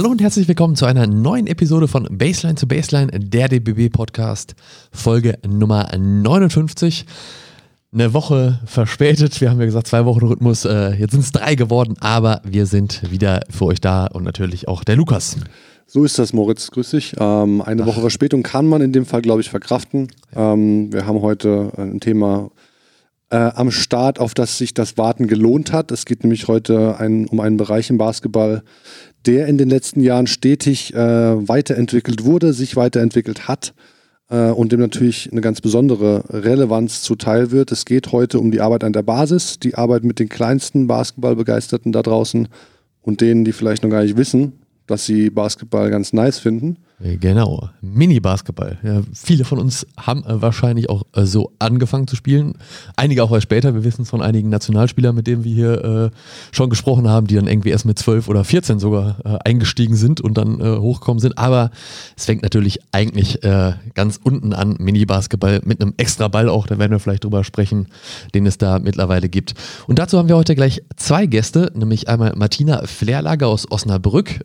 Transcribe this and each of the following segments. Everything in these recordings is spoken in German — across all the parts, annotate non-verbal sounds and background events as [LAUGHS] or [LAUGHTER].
Hallo und herzlich willkommen zu einer neuen Episode von Baseline zu Baseline, der DBB Podcast, Folge Nummer 59. Eine Woche verspätet, wir haben ja gesagt, zwei Wochen Rhythmus, äh, jetzt sind es drei geworden, aber wir sind wieder für euch da und natürlich auch der Lukas. So ist das, Moritz. Grüß dich. Ähm, eine Ach. Woche Verspätung kann man in dem Fall, glaube ich, verkraften. Ähm, wir haben heute ein Thema äh, am Start, auf das sich das Warten gelohnt hat. Es geht nämlich heute ein, um einen Bereich im Basketball, der in den letzten Jahren stetig äh, weiterentwickelt wurde, sich weiterentwickelt hat äh, und dem natürlich eine ganz besondere Relevanz zuteil wird. Es geht heute um die Arbeit an der Basis, die Arbeit mit den kleinsten Basketballbegeisterten da draußen und denen, die vielleicht noch gar nicht wissen, dass sie Basketball ganz nice finden. Genau, Mini-Basketball. Ja, viele von uns haben äh, wahrscheinlich auch äh, so angefangen zu spielen. Einige auch erst später. Wir wissen es von einigen Nationalspielern, mit denen wir hier äh, schon gesprochen haben, die dann irgendwie erst mit 12 oder 14 sogar äh, eingestiegen sind und dann äh, hochgekommen sind. Aber es fängt natürlich eigentlich äh, ganz unten an, Mini-Basketball mit einem extra Ball auch, da werden wir vielleicht drüber sprechen, den es da mittlerweile gibt. Und dazu haben wir heute gleich zwei Gäste, nämlich einmal Martina Flerlager aus Osnabrück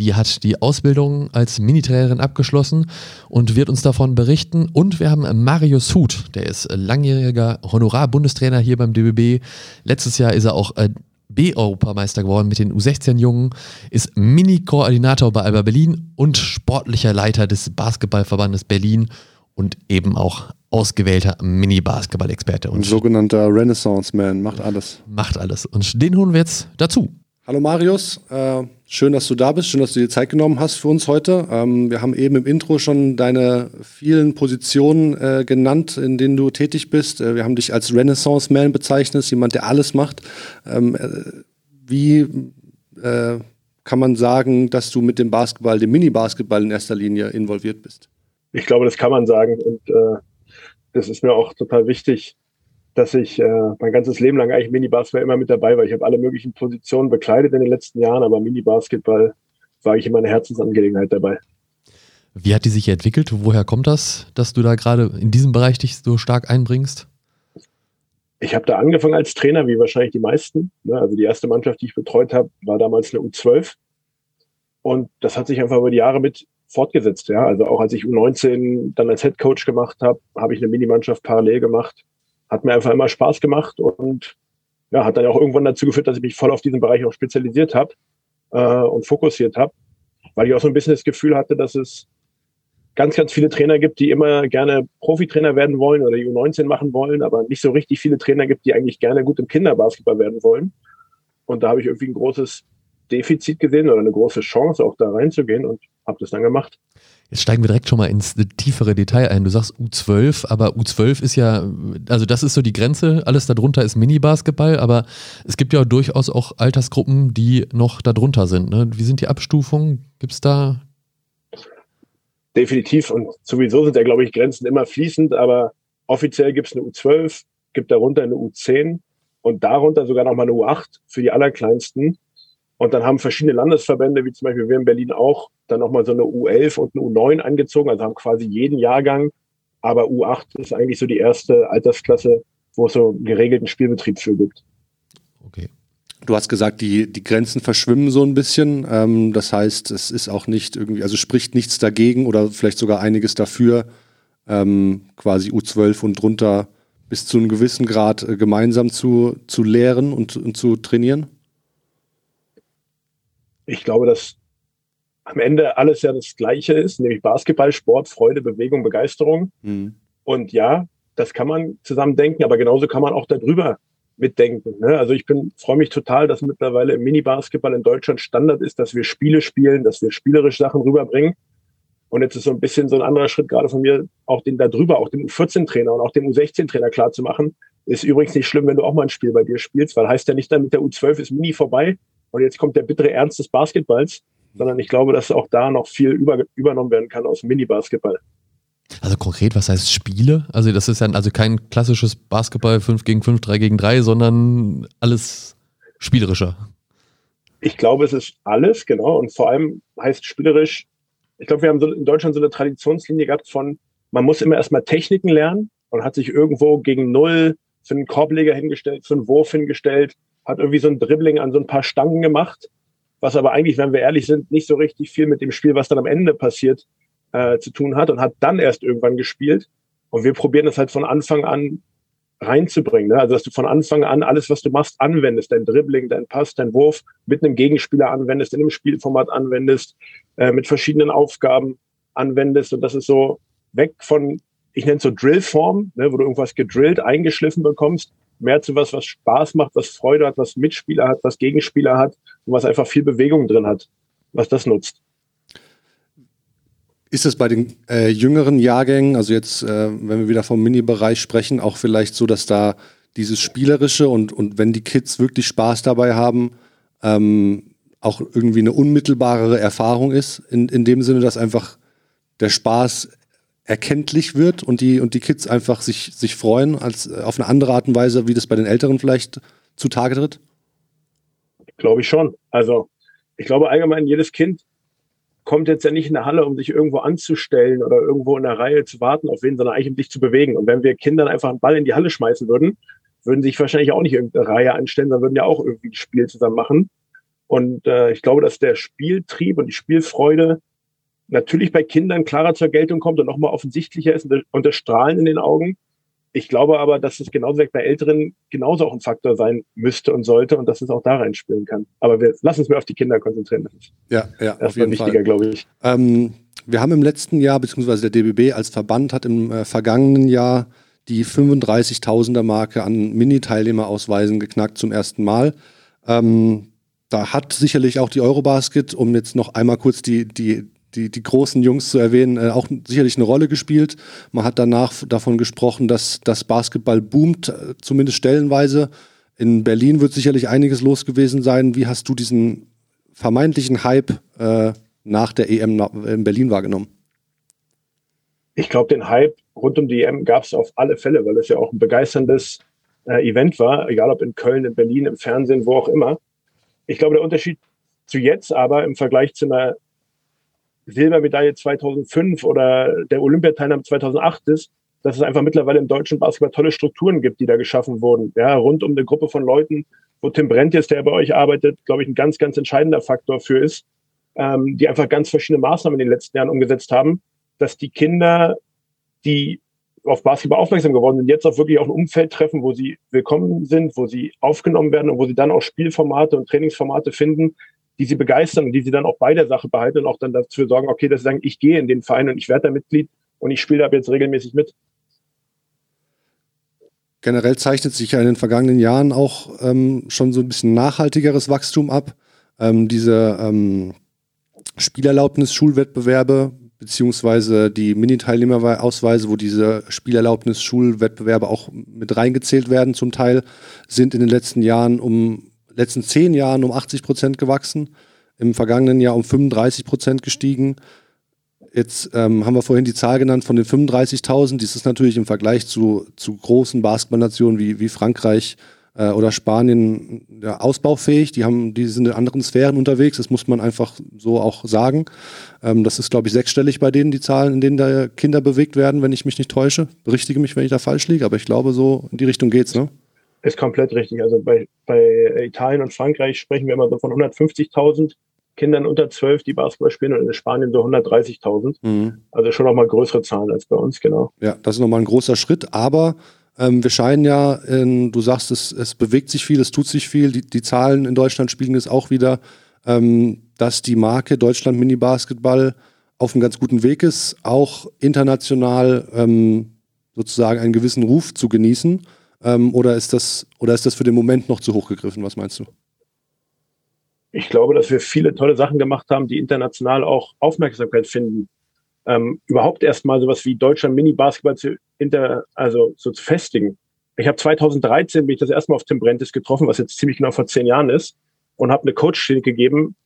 die hat die Ausbildung als Minitrainerin abgeschlossen und wird uns davon berichten. Und wir haben Marius Huth, der ist langjähriger Honorar-Bundestrainer hier beim DBB. Letztes Jahr ist er auch äh, B-Europameister geworden mit den U16-Jungen, ist Mini-Koordinator bei Alba Berlin und sportlicher Leiter des Basketballverbandes Berlin und eben auch ausgewählter Mini-Basketball-Experte. Ein sogenannter Renaissance-Man, macht alles. Macht alles. Und den holen wir jetzt dazu. Hallo Marius, äh, schön, dass du da bist, schön, dass du dir Zeit genommen hast für uns heute. Ähm, wir haben eben im Intro schon deine vielen Positionen äh, genannt, in denen du tätig bist. Äh, wir haben dich als Renaissance-Man bezeichnet, jemand, der alles macht. Ähm, äh, wie äh, kann man sagen, dass du mit dem Basketball, dem Mini-Basketball in erster Linie involviert bist? Ich glaube, das kann man sagen und äh, das ist mir auch total wichtig, dass ich äh, mein ganzes Leben lang eigentlich Mini-Basketball immer mit dabei war. Ich habe alle möglichen Positionen bekleidet in den letzten Jahren, aber Mini-Basketball war ich immer eine Herzensangelegenheit dabei. Wie hat die sich entwickelt? Woher kommt das, dass du da gerade in diesem Bereich dich so stark einbringst? Ich habe da angefangen als Trainer, wie wahrscheinlich die meisten. Ne? Also die erste Mannschaft, die ich betreut habe, war damals eine U12. Und das hat sich einfach über die Jahre mit fortgesetzt. Ja? Also auch als ich U19 dann als Head Coach gemacht habe, habe ich eine Minimannschaft parallel gemacht hat mir einfach immer Spaß gemacht und ja, hat dann auch irgendwann dazu geführt, dass ich mich voll auf diesen Bereich auch spezialisiert habe äh, und fokussiert habe, weil ich auch so ein bisschen das Gefühl hatte, dass es ganz, ganz viele Trainer gibt, die immer gerne Profitrainer werden wollen oder U19 machen wollen, aber nicht so richtig viele Trainer gibt, die eigentlich gerne gut im Kinderbasketball werden wollen. Und da habe ich irgendwie ein großes Defizit gesehen oder eine große Chance, auch da reinzugehen und habe das dann gemacht. Jetzt steigen wir direkt schon mal ins tiefere Detail ein. Du sagst U12, aber U12 ist ja, also das ist so die Grenze, alles darunter ist Mini-Basketball, aber es gibt ja durchaus auch Altersgruppen, die noch darunter sind. Ne? Wie sind die Abstufungen? Gibt es da? Definitiv und sowieso sind ja, glaube ich, Grenzen immer fließend, aber offiziell gibt es eine U12, gibt darunter eine U10 und darunter sogar nochmal eine U8 für die Allerkleinsten. Und dann haben verschiedene Landesverbände, wie zum Beispiel wir in Berlin auch, dann nochmal so eine U11 und eine U9 angezogen, also haben quasi jeden Jahrgang. Aber U8 ist eigentlich so die erste Altersklasse, wo es so geregelten Spielbetrieb für gibt. Okay. Du hast gesagt, die, die Grenzen verschwimmen so ein bisschen. Ähm, das heißt, es ist auch nicht irgendwie, also spricht nichts dagegen oder vielleicht sogar einiges dafür, ähm, quasi U12 und drunter bis zu einem gewissen Grad äh, gemeinsam zu, zu lehren und, und zu trainieren? Ich glaube, dass am Ende alles ja das Gleiche ist, nämlich Basketball, Sport, Freude, Bewegung, Begeisterung. Mhm. Und ja, das kann man zusammen denken, aber genauso kann man auch darüber mitdenken. Ne? Also ich bin freue mich total, dass mittlerweile im Mini-Basketball in Deutschland Standard ist, dass wir Spiele spielen, dass wir spielerisch Sachen rüberbringen. Und jetzt ist so ein bisschen so ein anderer Schritt gerade von mir, auch den da drüber, auch dem U14-Trainer und auch dem U16-Trainer klar zu machen. Ist übrigens nicht schlimm, wenn du auch mal ein Spiel bei dir spielst, weil heißt ja nicht dann mit der U12 ist Mini vorbei, und jetzt kommt der bittere Ernst des Basketballs, sondern ich glaube, dass auch da noch viel über, übernommen werden kann aus dem Mini-Basketball. Also konkret, was heißt Spiele? Also das ist ja also kein klassisches Basketball 5 gegen 5, 3 gegen 3, sondern alles spielerischer. Ich glaube, es ist alles, genau. Und vor allem heißt spielerisch, ich glaube, wir haben so in Deutschland so eine Traditionslinie gehabt von, man muss immer erstmal Techniken lernen und hat sich irgendwo gegen Null für einen Korbleger hingestellt, für einen Wurf hingestellt, hat irgendwie so ein Dribbling an so ein paar Stangen gemacht. was aber eigentlich, wenn wir ehrlich sind, nicht so richtig viel mit dem Spiel, was dann am Ende passiert, äh, zu tun hat und hat dann erst irgendwann gespielt. Und wir probieren das halt von Anfang an reinzubringen. Ne? Also dass du von Anfang an alles, was du machst, anwendest, dein Dribbling, dein Pass, dein Wurf mit einem Gegenspieler anwendest, in einem Spielformat anwendest, äh, mit verschiedenen Aufgaben anwendest. Und das ist so weg von, ich nenne es so Drillform, ne, wo du irgendwas gedrillt, eingeschliffen bekommst, mehr zu was, was Spaß macht, was Freude hat, was Mitspieler hat, was Gegenspieler hat und was einfach viel Bewegung drin hat, was das nutzt. Ist es bei den äh, jüngeren Jahrgängen, also jetzt, äh, wenn wir wieder vom Mini-Bereich sprechen, auch vielleicht so, dass da dieses Spielerische und, und wenn die Kids wirklich Spaß dabei haben, ähm, auch irgendwie eine unmittelbarere Erfahrung ist, in, in dem Sinne, dass einfach der Spaß erkenntlich wird und die, und die Kids einfach sich, sich freuen, als äh, auf eine andere Art und Weise, wie das bei den Älteren vielleicht zutage tritt? Glaube ich schon. Also ich glaube allgemein, jedes Kind kommt jetzt ja nicht in der Halle, um sich irgendwo anzustellen oder irgendwo in der Reihe zu warten auf wen, sondern eigentlich um sich zu bewegen. Und wenn wir Kindern einfach einen Ball in die Halle schmeißen würden, würden sich wahrscheinlich auch nicht irgendeine Reihe anstellen, sondern würden ja auch irgendwie ein Spiel zusammen machen. Und äh, ich glaube, dass der Spieltrieb und die Spielfreude natürlich bei Kindern klarer zur Geltung kommt und nochmal offensichtlicher ist und das Strahlen in den Augen. Ich glaube aber, dass es genauso bei Älteren genauso auch ein Faktor sein müsste und sollte und dass es auch da reinspielen kann. Aber wir lassen uns mehr auf die Kinder konzentrieren. ja, ja, das auf jeden wichtiger, glaube ich. Ähm, wir haben im letzten Jahr, beziehungsweise der DBB als Verband hat im äh, vergangenen Jahr die 35.000er Marke an Mini-Teilnehmerausweisen geknackt zum ersten Mal. Ähm, da hat sicherlich auch die Eurobasket, um jetzt noch einmal kurz die, die die, die großen Jungs zu erwähnen, äh, auch sicherlich eine Rolle gespielt. Man hat danach davon gesprochen, dass das Basketball boomt, äh, zumindest stellenweise. In Berlin wird sicherlich einiges los gewesen sein. Wie hast du diesen vermeintlichen Hype äh, nach der EM in Berlin wahrgenommen? Ich glaube, den Hype rund um die EM gab es auf alle Fälle, weil es ja auch ein begeisterndes äh, Event war, egal ob in Köln, in Berlin, im Fernsehen, wo auch immer. Ich glaube, der Unterschied zu jetzt aber im Vergleich zu einer Silbermedaille 2005 oder der Olympiateilnahme 2008 ist, dass es einfach mittlerweile im deutschen Basketball tolle Strukturen gibt, die da geschaffen wurden. Ja, rund um eine Gruppe von Leuten, wo Tim Brentjes, der bei euch arbeitet, glaube ich, ein ganz, ganz entscheidender Faktor für ist, ähm, die einfach ganz verschiedene Maßnahmen in den letzten Jahren umgesetzt haben, dass die Kinder, die auf Basketball aufmerksam geworden sind, jetzt auch wirklich auch ein Umfeld treffen, wo sie willkommen sind, wo sie aufgenommen werden und wo sie dann auch Spielformate und Trainingsformate finden, die sie begeistern und die sie dann auch bei der Sache behalten und auch dann dafür sorgen, okay, dass sie sagen, ich gehe in den Verein und ich werde da Mitglied und ich spiele da jetzt regelmäßig mit. Generell zeichnet sich ja in den vergangenen Jahren auch ähm, schon so ein bisschen nachhaltigeres Wachstum ab. Ähm, diese ähm, Spielerlaubnis-Schulwettbewerbe beziehungsweise die Mini-Teilnehmerausweise, wo diese Spielerlaubnis-Schulwettbewerbe auch mit reingezählt werden zum Teil, sind in den letzten Jahren um letzten zehn Jahren um 80 Prozent gewachsen, im vergangenen Jahr um 35 Prozent gestiegen. Jetzt ähm, haben wir vorhin die Zahl genannt von den 35.000. Dies ist natürlich im Vergleich zu, zu großen Basketballnationen wie, wie Frankreich äh, oder Spanien ja, ausbaufähig. Die, haben, die sind in anderen Sphären unterwegs. Das muss man einfach so auch sagen. Ähm, das ist, glaube ich, sechsstellig bei denen, die Zahlen, in denen da Kinder bewegt werden, wenn ich mich nicht täusche. Berichtige mich, wenn ich da falsch liege, aber ich glaube, so in die Richtung geht's, ne? Ist komplett richtig. Also bei, bei Italien und Frankreich sprechen wir immer so von 150.000 Kindern unter 12, die Basketball spielen und in Spanien so 130.000. Mhm. Also schon nochmal größere Zahlen als bei uns, genau. Ja, das ist nochmal ein großer Schritt, aber ähm, wir scheinen ja, in, du sagst, es, es bewegt sich viel, es tut sich viel, die, die Zahlen in Deutschland spiegeln es auch wieder, ähm, dass die Marke Deutschland Mini Basketball auf einem ganz guten Weg ist, auch international ähm, sozusagen einen gewissen Ruf zu genießen. Ähm, oder, ist das, oder ist das für den Moment noch zu hoch gegriffen? Was meinst du? Ich glaube, dass wir viele tolle Sachen gemacht haben, die international auch Aufmerksamkeit finden. Ähm, überhaupt erstmal sowas wie Deutschland Mini-Basketball zu, inter, also so zu festigen. Ich habe 2013 bin ich das erste Mal auf Tim Brentis getroffen, was jetzt ziemlich genau vor zehn Jahren ist, und habe eine Coach-Klinik gegeben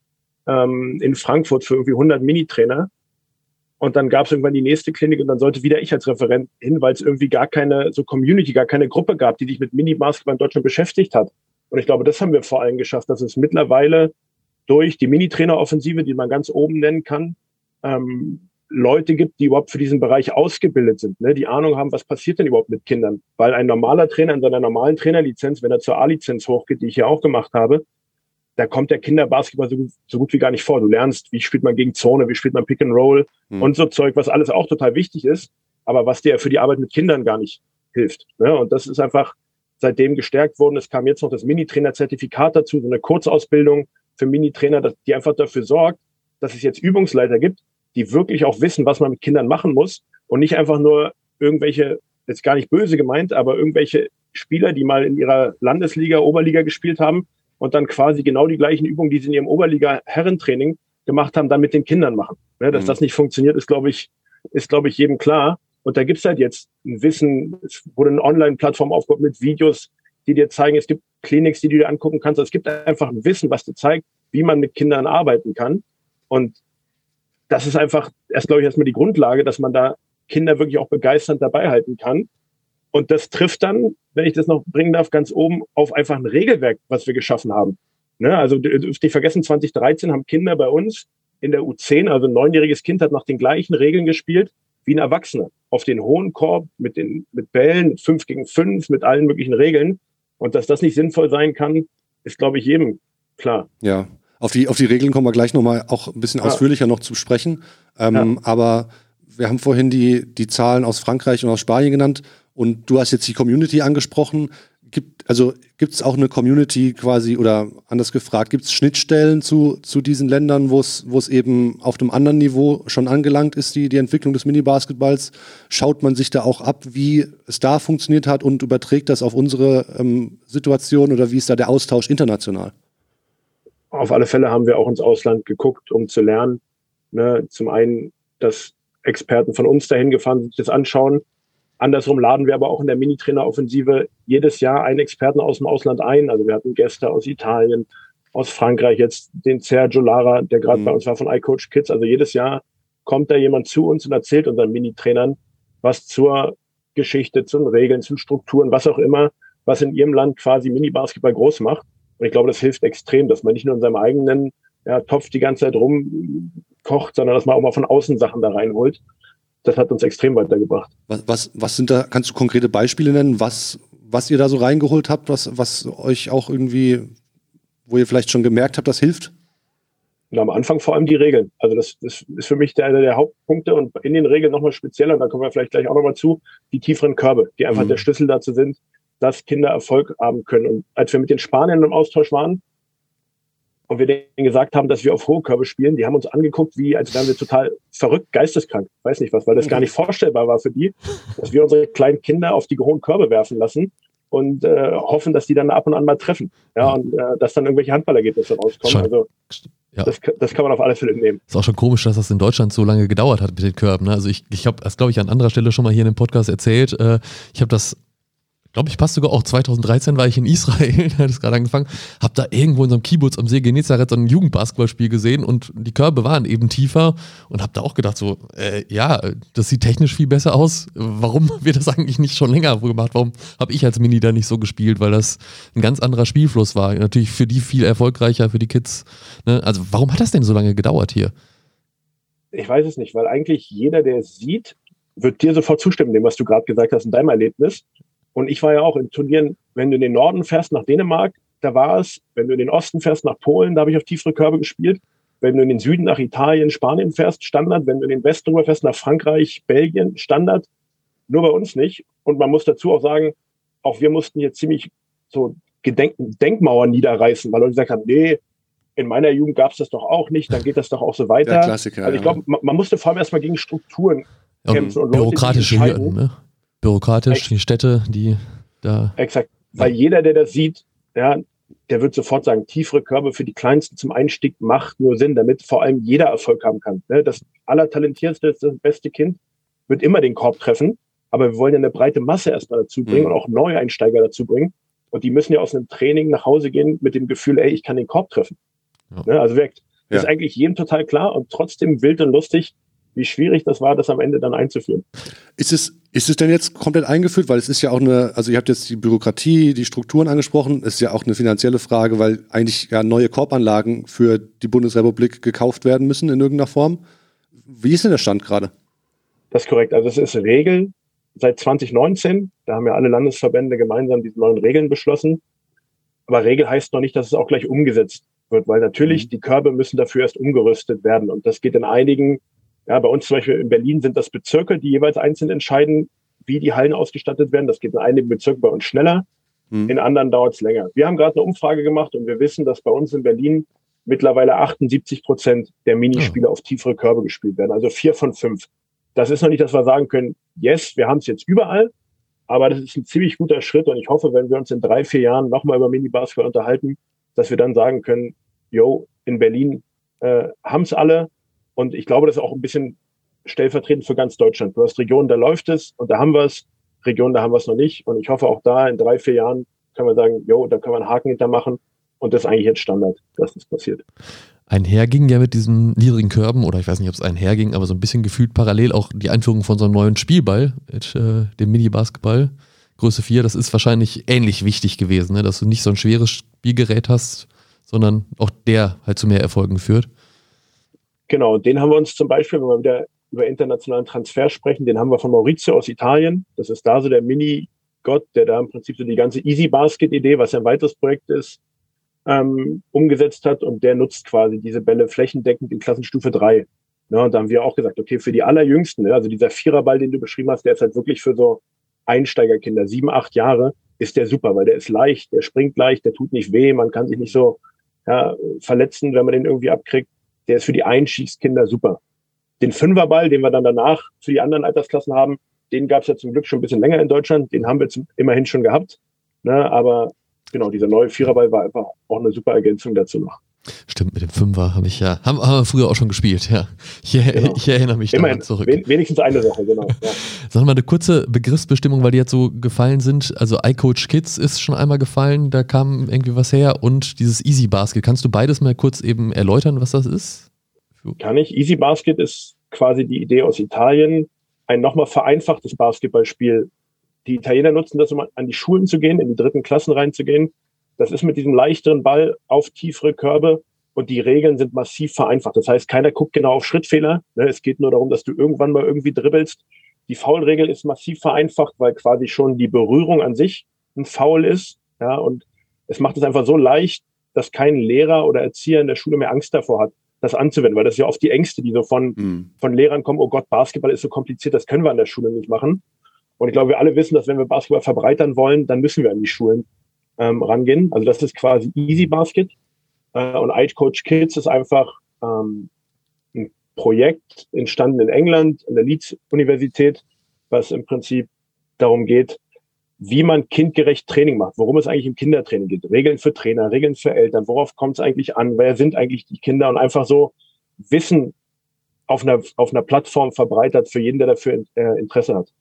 ähm, in Frankfurt für irgendwie 100 Mini-Trainer und dann gab es irgendwann die nächste Klinik und dann sollte wieder ich als Referent hin, weil es irgendwie gar keine so Community, gar keine Gruppe gab, die sich mit Mini-Basketball in Deutschland beschäftigt hat. Und ich glaube, das haben wir vor allem geschafft, dass es mittlerweile durch die Mini-Trainer-Offensive, die man ganz oben nennen kann, ähm, Leute gibt, die überhaupt für diesen Bereich ausgebildet sind, ne? die Ahnung haben, was passiert denn überhaupt mit Kindern. Weil ein normaler Trainer in seiner normalen Trainerlizenz, wenn er zur A-Lizenz hochgeht, die ich ja auch gemacht habe, da kommt der Kinderbasketball so, so, gut wie gar nicht vor. Du lernst, wie spielt man gegen Zone, wie spielt man Pick and Roll mhm. und so Zeug, was alles auch total wichtig ist, aber was dir für die Arbeit mit Kindern gar nicht hilft. Ne? Und das ist einfach seitdem gestärkt worden. Es kam jetzt noch das Mini-Trainer-Zertifikat dazu, so eine Kurzausbildung für Mini-Trainer, die einfach dafür sorgt, dass es jetzt Übungsleiter gibt, die wirklich auch wissen, was man mit Kindern machen muss und nicht einfach nur irgendwelche, jetzt gar nicht böse gemeint, aber irgendwelche Spieler, die mal in ihrer Landesliga, Oberliga gespielt haben und dann quasi genau die gleichen Übungen, die sie in ihrem Oberliga-Herrentraining gemacht haben, dann mit den Kindern machen. Ja, dass mhm. das nicht funktioniert, ist, glaube ich, ist, glaube ich, jedem klar. Und da gibt's halt jetzt ein Wissen, es wurde eine Online-Plattform aufgebaut mit Videos, die dir zeigen, es gibt Kliniks, die du dir angucken kannst. Es gibt einfach ein Wissen, was dir zeigt, wie man mit Kindern arbeiten kann. Und das ist einfach erst, glaube ich, erstmal die Grundlage, dass man da Kinder wirklich auch begeisternd dabei halten kann. Und das trifft dann, wenn ich das noch bringen darf, ganz oben auf einfach ein Regelwerk, was wir geschaffen haben. Ne? Also dürft nicht vergessen, 2013 haben Kinder bei uns in der U10, also ein neunjähriges Kind hat nach den gleichen Regeln gespielt wie ein Erwachsener. Auf den hohen Korb, mit den, mit Bällen, mit fünf gegen fünf, mit allen möglichen Regeln. Und dass das nicht sinnvoll sein kann, ist, glaube ich, jedem klar. Ja. Auf die, auf die Regeln kommen wir gleich nochmal auch ein bisschen ja. ausführlicher noch zu sprechen. Ähm, ja. Aber wir haben vorhin die, die Zahlen aus Frankreich und aus Spanien genannt und du hast jetzt die Community angesprochen gibt, also gibt es auch eine Community quasi oder anders gefragt, gibt es Schnittstellen zu, zu diesen Ländern, wo es eben auf einem anderen Niveau schon angelangt ist, die, die Entwicklung des Mini-Basketballs? Schaut man sich da auch ab, wie es da funktioniert hat und überträgt das auf unsere ähm, Situation oder wie ist da der Austausch international? Auf alle Fälle haben wir auch ins Ausland geguckt, um zu lernen. Ne, zum einen, dass Experten von uns dahin gefahren sich das anschauen Andersrum laden wir aber auch in der Mini-Trainer-Offensive jedes Jahr einen Experten aus dem Ausland ein. Also wir hatten Gäste aus Italien, aus Frankreich, jetzt den Sergio Lara, der gerade mhm. bei uns war von iCoach Kids. Also jedes Jahr kommt da jemand zu uns und erzählt unseren Mini-Trainern was zur Geschichte, zu den Regeln, zu den Strukturen, was auch immer, was in ihrem Land quasi Mini-Basketball groß macht. Und ich glaube, das hilft extrem, dass man nicht nur in seinem eigenen ja, Topf die ganze Zeit rumkocht, sondern dass man auch mal von außen Sachen da reinholt das hat uns extrem weitergebracht. Was, was, was sind da, kannst du konkrete Beispiele nennen, was, was ihr da so reingeholt habt, was, was euch auch irgendwie, wo ihr vielleicht schon gemerkt habt, das hilft? Und am Anfang vor allem die Regeln. Also das, das ist für mich einer der Hauptpunkte und in den Regeln nochmal spezieller, und da kommen wir vielleicht gleich auch nochmal zu, die tieferen Körbe, die einfach mhm. der Schlüssel dazu sind, dass Kinder Erfolg haben können. Und als wir mit den Spaniern im Austausch waren, und wir denen gesagt haben, dass wir auf hohe Körbe spielen, die haben uns angeguckt, wie als wären wir total verrückt, geisteskrank, weiß nicht was, weil das gar nicht vorstellbar war für die, dass wir unsere kleinen Kinder auf die hohen Körbe werfen lassen und äh, hoffen, dass die dann ab und an mal treffen. Ja, und äh, dass dann irgendwelche Handballergebnisse rauskommen. Schon, also ja. das, das kann man auf alle Fälle nehmen. Ist auch schon komisch, dass das in Deutschland so lange gedauert hat mit den Körben. Ne? Also ich, ich habe das, glaube ich, an anderer Stelle schon mal hier in dem Podcast erzählt. Äh, ich habe das glaube ich, passt sogar auch 2013 war ich in Israel, [LAUGHS] hat es gerade angefangen, habe da irgendwo in so einem Kibbutz am See Genezareth so ein Jugendbasketballspiel gesehen und die Körbe waren eben tiefer und habe da auch gedacht so, äh, ja, das sieht technisch viel besser aus. Warum wird das eigentlich nicht schon länger gemacht? Warum habe ich als Mini da nicht so gespielt? Weil das ein ganz anderer Spielfluss war. Natürlich für die viel erfolgreicher, für die Kids. Ne? Also warum hat das denn so lange gedauert hier? Ich weiß es nicht, weil eigentlich jeder, der es sieht, wird dir sofort zustimmen, dem, was du gerade gesagt hast in deinem Erlebnis. Und ich war ja auch in Turnieren, wenn du in den Norden fährst nach Dänemark, da war es. Wenn du in den Osten fährst nach Polen, da habe ich auf tiefere Körbe gespielt. Wenn du in den Süden nach Italien, Spanien fährst, Standard. Wenn du in den Westen rüber fährst nach Frankreich, Belgien, Standard. Nur bei uns nicht. Und man muss dazu auch sagen, auch wir mussten hier ziemlich so Gedenk Denkmauern niederreißen, weil Leute gesagt haben, nee, in meiner Jugend gab es das doch auch nicht, dann geht das doch auch so weiter. Der Klassiker, also ich glaube, man, man, musste vor allem erstmal gegen Strukturen kämpfen. Und, und bürokratische Hürden, ne? Bürokratisch, Ex die Städte, die da. Exakt. Weil jeder, der das sieht, ja, der wird sofort sagen, tiefere Körbe für die Kleinsten zum Einstieg macht nur Sinn, damit vor allem jeder Erfolg haben kann. Ne? Das allertalentierteste, das beste Kind wird immer den Korb treffen, aber wir wollen ja eine breite Masse erstmal dazu bringen mhm. und auch Neueinsteiger dazu bringen. Und die müssen ja aus einem Training nach Hause gehen mit dem Gefühl, ey, ich kann den Korb treffen. Ja. Ne? Also wirkt. Ja. Ist eigentlich jedem total klar und trotzdem wild und lustig, wie schwierig das war, das am Ende dann einzuführen. Ist es, ist es denn jetzt komplett eingeführt? Weil es ist ja auch eine, also ihr habt jetzt die Bürokratie, die Strukturen angesprochen, es ist ja auch eine finanzielle Frage, weil eigentlich ja neue Korbanlagen für die Bundesrepublik gekauft werden müssen in irgendeiner Form. Wie ist denn der Stand gerade? Das ist korrekt. Also es ist Regel seit 2019. Da haben ja alle Landesverbände gemeinsam diese neuen Regeln beschlossen. Aber Regel heißt noch nicht, dass es auch gleich umgesetzt wird, weil natürlich mhm. die Körbe müssen dafür erst umgerüstet werden. Und das geht in einigen, ja, bei uns zum Beispiel in Berlin sind das Bezirke, die jeweils einzeln entscheiden, wie die Hallen ausgestattet werden. Das geht in einigen Bezirken bei uns schneller, mhm. in anderen dauert es länger. Wir haben gerade eine Umfrage gemacht und wir wissen, dass bei uns in Berlin mittlerweile 78 Prozent der Minispiele oh. auf tiefere Körbe gespielt werden, also vier von fünf. Das ist noch nicht, dass wir sagen können, yes, wir haben es jetzt überall, aber das ist ein ziemlich guter Schritt und ich hoffe, wenn wir uns in drei, vier Jahren nochmal über Mini-Basketball unterhalten, dass wir dann sagen können, yo, in Berlin äh, haben es alle und ich glaube, das ist auch ein bisschen stellvertretend für ganz Deutschland. Du hast Regionen, da läuft es und da haben wir es, Regionen, da haben wir es noch nicht und ich hoffe auch da in drei, vier Jahren können wir sagen, yo, da können wir einen Haken hintermachen und das ist eigentlich jetzt Standard, dass das passiert einherging ja mit diesen niedrigen Körben, oder ich weiß nicht, ob es einherging, aber so ein bisschen gefühlt parallel auch die Einführung von so einem neuen Spielball, mit, äh, dem Mini-Basketball, Größe 4. Das ist wahrscheinlich ähnlich wichtig gewesen, ne? dass du nicht so ein schweres Spielgerät hast, sondern auch der halt zu mehr Erfolgen führt. Genau, den haben wir uns zum Beispiel, wenn wir wieder über internationalen Transfer sprechen, den haben wir von Maurizio aus Italien. Das ist da so der Mini-Gott, der da im Prinzip so die ganze Easy Basket-Idee, was ja ein weiteres Projekt ist, ähm, umgesetzt hat und der nutzt quasi diese Bälle flächendeckend in Klassenstufe 3. Ja, und da haben wir auch gesagt, okay, für die Allerjüngsten, also dieser Viererball, den du beschrieben hast, der ist halt wirklich für so Einsteigerkinder, sieben, acht Jahre, ist der super, weil der ist leicht, der springt leicht, der tut nicht weh, man kann sich nicht so ja, verletzen, wenn man den irgendwie abkriegt. Der ist für die Einstiegskinder super. Den Fünferball, den wir dann danach für die anderen Altersklassen haben, den gab es ja zum Glück schon ein bisschen länger in Deutschland, den haben wir zum, immerhin schon gehabt. Ne, aber genau, dieser neue Viererball war einfach auch eine super Ergänzung dazu noch. Stimmt, mit dem Fünfer habe ich ja, haben, haben wir früher auch schon gespielt, ja. Ich, genau. ich erinnere mich Immerhin, zurück. Wenigstens eine Sache, genau. Ja. [LAUGHS] Sag mal eine kurze Begriffsbestimmung, weil die jetzt so gefallen sind. Also iCoach Kids ist schon einmal gefallen, da kam irgendwie was her und dieses Easy Basket. Kannst du beides mal kurz eben erläutern, was das ist? Kann ich. Easy Basket ist quasi die Idee aus Italien, ein nochmal vereinfachtes Basketballspiel die Italiener nutzen das, um an die Schulen zu gehen, in die dritten Klassen reinzugehen. Das ist mit diesem leichteren Ball auf tiefere Körbe und die Regeln sind massiv vereinfacht. Das heißt, keiner guckt genau auf Schrittfehler. Ne? Es geht nur darum, dass du irgendwann mal irgendwie dribbelst. Die Foulregel ist massiv vereinfacht, weil quasi schon die Berührung an sich ein Foul ist. Ja, und es macht es einfach so leicht, dass kein Lehrer oder Erzieher in der Schule mehr Angst davor hat, das anzuwenden, weil das ist ja oft die Ängste, die so von, mhm. von Lehrern kommen, oh Gott, Basketball ist so kompliziert, das können wir an der Schule nicht machen. Und ich glaube, wir alle wissen, dass wenn wir Basketball verbreitern wollen, dann müssen wir an die Schulen ähm, rangehen. Also das ist quasi Easy Basket. Äh, und Age Coach Kids ist einfach ähm, ein Projekt entstanden in England, an der Leeds Universität, was im Prinzip darum geht, wie man kindgerecht Training macht, worum es eigentlich im Kindertraining geht. Regeln für Trainer, Regeln für Eltern, worauf kommt es eigentlich an, wer sind eigentlich die Kinder und einfach so Wissen auf einer, auf einer Plattform verbreitert für jeden, der dafür äh, Interesse hat.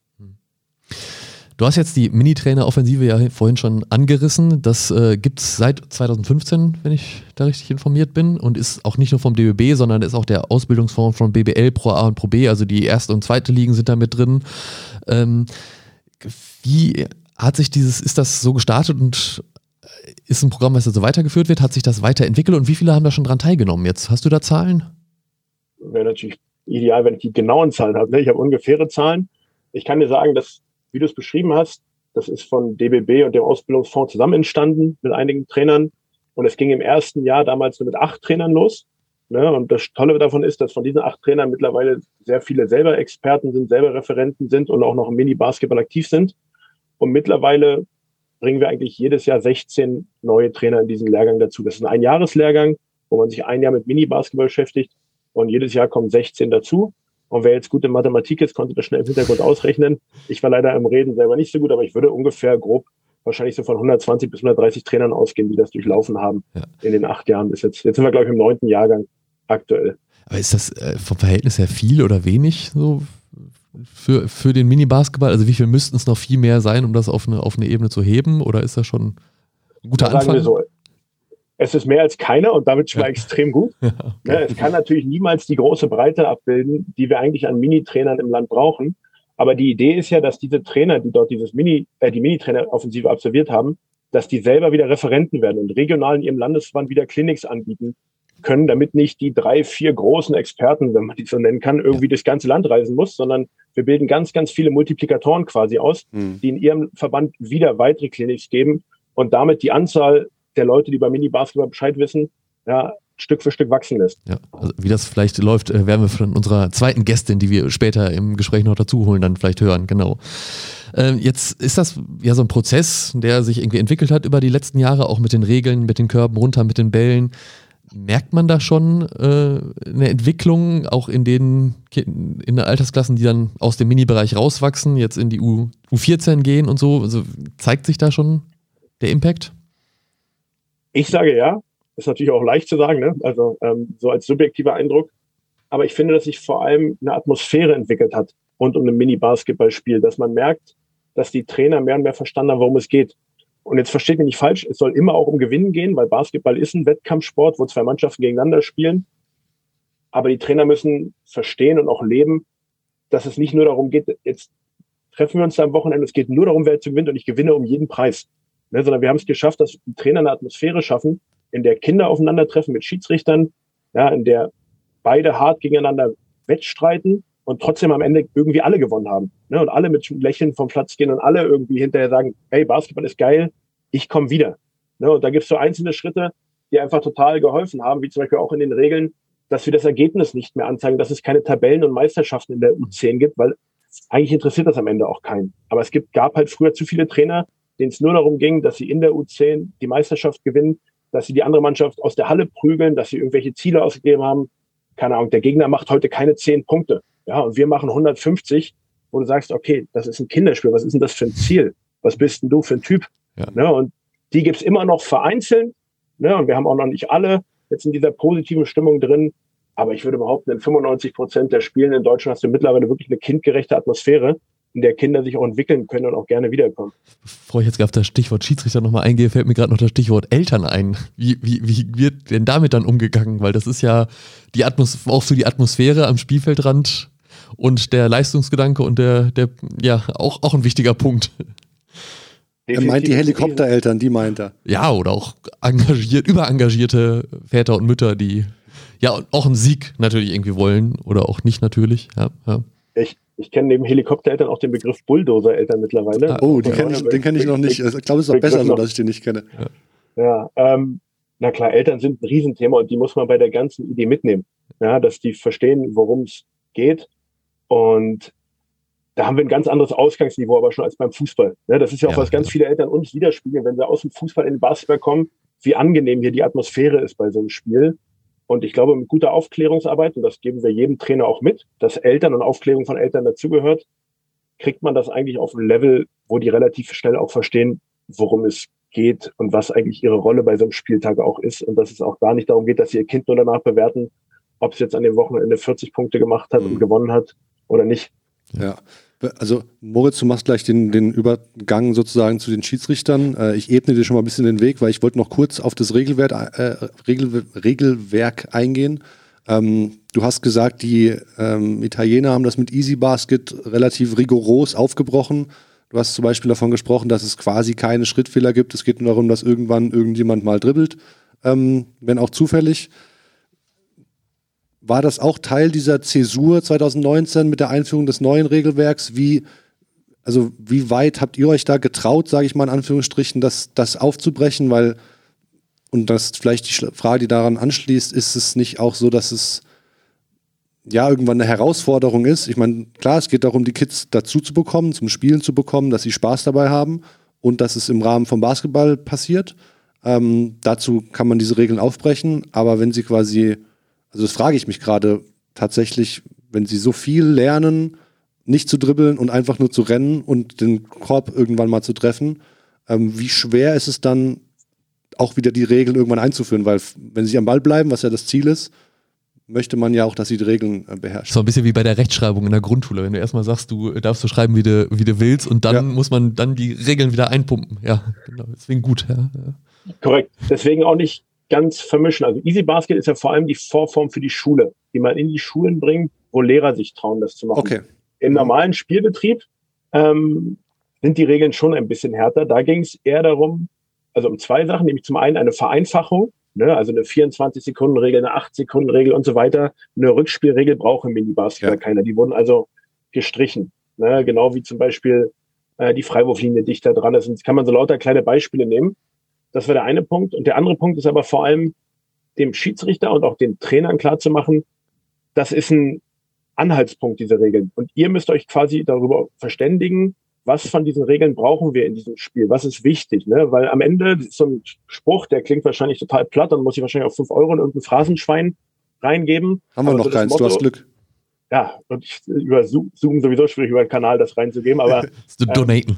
Du hast jetzt die Mini-Trainer-Offensive ja vorhin schon angerissen. Das äh, gibt es seit 2015, wenn ich da richtig informiert bin, und ist auch nicht nur vom DBB, sondern ist auch der Ausbildungsfonds von BBL Pro A und Pro B, also die erste und zweite Ligen sind da mit drin. Ähm, wie hat sich dieses, ist das so gestartet und ist ein Programm, was da so weitergeführt wird? Hat sich das weiterentwickelt und wie viele haben da schon dran teilgenommen jetzt? Hast du da Zahlen? Wäre natürlich ideal, wenn ich die genauen Zahlen habe. Ne? Ich habe ungefähre Zahlen. Ich kann dir sagen, dass wie du es beschrieben hast, das ist von DBB und dem Ausbildungsfonds zusammen entstanden mit einigen Trainern. Und es ging im ersten Jahr damals nur mit acht Trainern los. Ne? Und das Tolle davon ist, dass von diesen acht Trainern mittlerweile sehr viele selber Experten sind, selber Referenten sind und auch noch im Mini-Basketball aktiv sind. Und mittlerweile bringen wir eigentlich jedes Jahr 16 neue Trainer in diesen Lehrgang dazu. Das ist ein Einjahreslehrgang, wo man sich ein Jahr mit Mini-Basketball beschäftigt. Und jedes Jahr kommen 16 dazu. Und wer jetzt gut in Mathematik ist, konnte das schnell im Hintergrund ausrechnen. Ich war leider im Reden selber nicht so gut, aber ich würde ungefähr grob wahrscheinlich so von 120 bis 130 Trainern ausgehen, die das durchlaufen haben ja. in den acht Jahren bis jetzt. Jetzt sind wir, glaube ich, im neunten Jahrgang aktuell. Aber ist das äh, vom Verhältnis her viel oder wenig so für, für den Mini-Basketball? Also wie viel müssten es noch viel mehr sein, um das auf eine, auf eine Ebene zu heben? Oder ist das schon ein guter Anfang? So, es ist mehr als keiner und damit [LAUGHS] schon mal extrem gut. Ja, okay. Ne, es kann natürlich niemals die große Breite abbilden, die wir eigentlich an Mini-Trainern im Land brauchen. Aber die Idee ist ja, dass diese Trainer, die dort dieses Mini, äh, die Mini-Trainer-Offensive absolviert haben, dass die selber wieder Referenten werden und regional in ihrem Landesverband wieder Clinics anbieten können, damit nicht die drei, vier großen Experten, wenn man die so nennen kann, irgendwie durchs ganze Land reisen muss, sondern wir bilden ganz, ganz viele Multiplikatoren quasi aus, mhm. die in ihrem Verband wieder weitere Clinics geben und damit die Anzahl der Leute, die bei Mini-Basketball Bescheid wissen, ja, Stück für Stück wachsen lässt. Ja, also wie das vielleicht läuft, äh, werden wir von unserer zweiten Gästin, die wir später im Gespräch noch dazu holen, dann vielleicht hören, genau. Ähm, jetzt ist das ja so ein Prozess, der sich irgendwie entwickelt hat über die letzten Jahre, auch mit den Regeln, mit den Körben runter, mit den Bällen. Merkt man da schon äh, eine Entwicklung, auch in den, in den Altersklassen, die dann aus dem Mini-Bereich rauswachsen, jetzt in die U, U14 gehen und so? Also zeigt sich da schon der Impact? Ich sage ja. Ist natürlich auch leicht zu sagen, ne? also ähm, so als subjektiver Eindruck. Aber ich finde, dass sich vor allem eine Atmosphäre entwickelt hat rund um ein Mini-Basketballspiel, dass man merkt, dass die Trainer mehr und mehr verstanden haben, worum es geht. Und jetzt versteht mich nicht falsch, es soll immer auch um Gewinnen gehen, weil Basketball ist ein Wettkampfsport, wo zwei Mannschaften gegeneinander spielen. Aber die Trainer müssen verstehen und auch leben, dass es nicht nur darum geht, jetzt treffen wir uns da am Wochenende, es geht nur darum, wer zu gewinnt und ich gewinne um jeden Preis. Ne, sondern wir haben es geschafft, dass Trainer eine Atmosphäre schaffen, in der Kinder aufeinandertreffen mit Schiedsrichtern, ja, in der beide hart gegeneinander wettstreiten und trotzdem am Ende irgendwie alle gewonnen haben. Ne? Und alle mit Lächeln vom Platz gehen und alle irgendwie hinterher sagen, hey, Basketball ist geil, ich komme wieder. Ne? Und da gibt es so einzelne Schritte, die einfach total geholfen haben, wie zum Beispiel auch in den Regeln, dass wir das Ergebnis nicht mehr anzeigen, dass es keine Tabellen und Meisterschaften in der U10 gibt, weil eigentlich interessiert das am Ende auch keinen. Aber es gibt, gab halt früher zu viele Trainer, denen es nur darum ging, dass sie in der U10 die Meisterschaft gewinnen, dass sie die andere Mannschaft aus der Halle prügeln, dass sie irgendwelche Ziele ausgegeben haben. Keine Ahnung, der Gegner macht heute keine zehn Punkte. Ja, und wir machen 150, wo du sagst, okay, das ist ein Kinderspiel, was ist denn das für ein Ziel? Was bist denn du für ein Typ? Ja. Ne, und die gibt's immer noch vereinzelt. Ne, und wir haben auch noch nicht alle jetzt in dieser positiven Stimmung drin. Aber ich würde behaupten, in 95 Prozent der Spielen in Deutschland hast du mittlerweile wirklich eine kindgerechte Atmosphäre in der Kinder sich auch entwickeln können und auch gerne wiederkommen. Bevor ich jetzt auf das Stichwort Schiedsrichter nochmal eingehe, fällt mir gerade noch das Stichwort Eltern ein. Wie, wie, wie wird denn damit dann umgegangen? Weil das ist ja die Atmos auch so die Atmosphäre am Spielfeldrand und der Leistungsgedanke und der, der ja, auch, auch ein wichtiger Punkt. Er meint die Helikoptereltern, die meint er. Ja, oder auch engagiert, überengagierte Väter und Mütter, die ja auch einen Sieg natürlich irgendwie wollen oder auch nicht natürlich. Ja, ja. Ich, ich kenne neben Helikoptereltern auch den Begriff Bulldozer-Eltern mittlerweile. Ah, oh, den kenne ich, kenn ich noch nicht. Ich glaube, es ist auch besser so, dass ich den nicht kenne. Ja, ja ähm, na klar, Eltern sind ein Riesenthema und die muss man bei der ganzen Idee mitnehmen. Ja, dass die verstehen, worum es geht. Und da haben wir ein ganz anderes Ausgangsniveau aber schon als beim Fußball. Ja, das ist ja auch, ja, was ganz viele Eltern uns widerspiegeln, wenn sie aus dem Fußball in den Basketball kommen, wie angenehm hier die Atmosphäre ist bei so einem Spiel. Und ich glaube, mit guter Aufklärungsarbeit, und das geben wir jedem Trainer auch mit, dass Eltern und Aufklärung von Eltern dazugehört, kriegt man das eigentlich auf ein Level, wo die relativ schnell auch verstehen, worum es geht und was eigentlich ihre Rolle bei so einem Spieltag auch ist. Und dass es auch da nicht darum geht, dass sie ihr Kind nur danach bewerten, ob es jetzt an dem Wochenende 40 Punkte gemacht hat mhm. und gewonnen hat oder nicht. Ja, also Moritz, du machst gleich den, den Übergang sozusagen zu den Schiedsrichtern. Äh, ich ebne dir schon mal ein bisschen den Weg, weil ich wollte noch kurz auf das Regelwerk, äh, Regel, Regelwerk eingehen. Ähm, du hast gesagt, die ähm, Italiener haben das mit Easy Basket relativ rigoros aufgebrochen. Du hast zum Beispiel davon gesprochen, dass es quasi keine Schrittfehler gibt. Es geht nur darum, dass irgendwann irgendjemand mal dribbelt, ähm, wenn auch zufällig. War das auch Teil dieser Zäsur 2019 mit der Einführung des neuen Regelwerks? Wie, also wie weit habt ihr euch da getraut, sage ich mal in Anführungsstrichen, das, das aufzubrechen? Weil, und das vielleicht die Frage, die daran anschließt, ist es nicht auch so, dass es ja irgendwann eine Herausforderung ist? Ich meine, klar, es geht darum, die Kids dazu zu bekommen, zum Spielen zu bekommen, dass sie Spaß dabei haben und dass es im Rahmen vom Basketball passiert. Ähm, dazu kann man diese Regeln aufbrechen, aber wenn sie quasi also das frage ich mich gerade tatsächlich, wenn sie so viel lernen, nicht zu dribbeln und einfach nur zu rennen und den Korb irgendwann mal zu treffen, ähm, wie schwer ist es dann auch wieder die Regeln irgendwann einzuführen? Weil wenn sie am Ball bleiben, was ja das Ziel ist, möchte man ja auch, dass sie die Regeln äh, beherrschen. So ein bisschen wie bei der Rechtschreibung in der Grundschule. Wenn du erstmal sagst, du darfst so schreiben, wie du, wie du willst und dann ja. muss man dann die Regeln wieder einpumpen. Ja, genau. Deswegen gut. Ja, ja. Korrekt. Deswegen auch nicht ganz vermischen. Also Easy Basket ist ja vor allem die Vorform für die Schule, die man in die Schulen bringt, wo Lehrer sich trauen, das zu machen. Okay. Im normalen Spielbetrieb ähm, sind die Regeln schon ein bisschen härter. Da ging es eher darum, also um zwei Sachen, nämlich zum einen eine Vereinfachung, ne, also eine 24-Sekunden-Regel, eine 8-Sekunden-Regel und so weiter. Eine Rückspielregel braucht im Mini-Basketball ja. keiner. Die wurden also gestrichen. Ne, genau wie zum Beispiel äh, die Freiwurflinie dichter dran ist. Und jetzt kann man so lauter kleine Beispiele nehmen. Das war der eine Punkt. Und der andere Punkt ist aber vor allem, dem Schiedsrichter und auch den Trainern klarzumachen, das ist ein Anhaltspunkt, diese Regeln. Und ihr müsst euch quasi darüber verständigen, was von diesen Regeln brauchen wir in diesem Spiel? Was ist wichtig? Ne? Weil am Ende so ein Spruch, der klingt wahrscheinlich total platt, dann muss ich wahrscheinlich auch fünf Euro in irgendein Phrasenschwein reingeben. Haben wir noch so keins, Motto, du hast Glück. Ja, und ich, über Zoom sowieso schwierig, über den Kanal das reinzugeben, aber. [LAUGHS] ähm, donaten.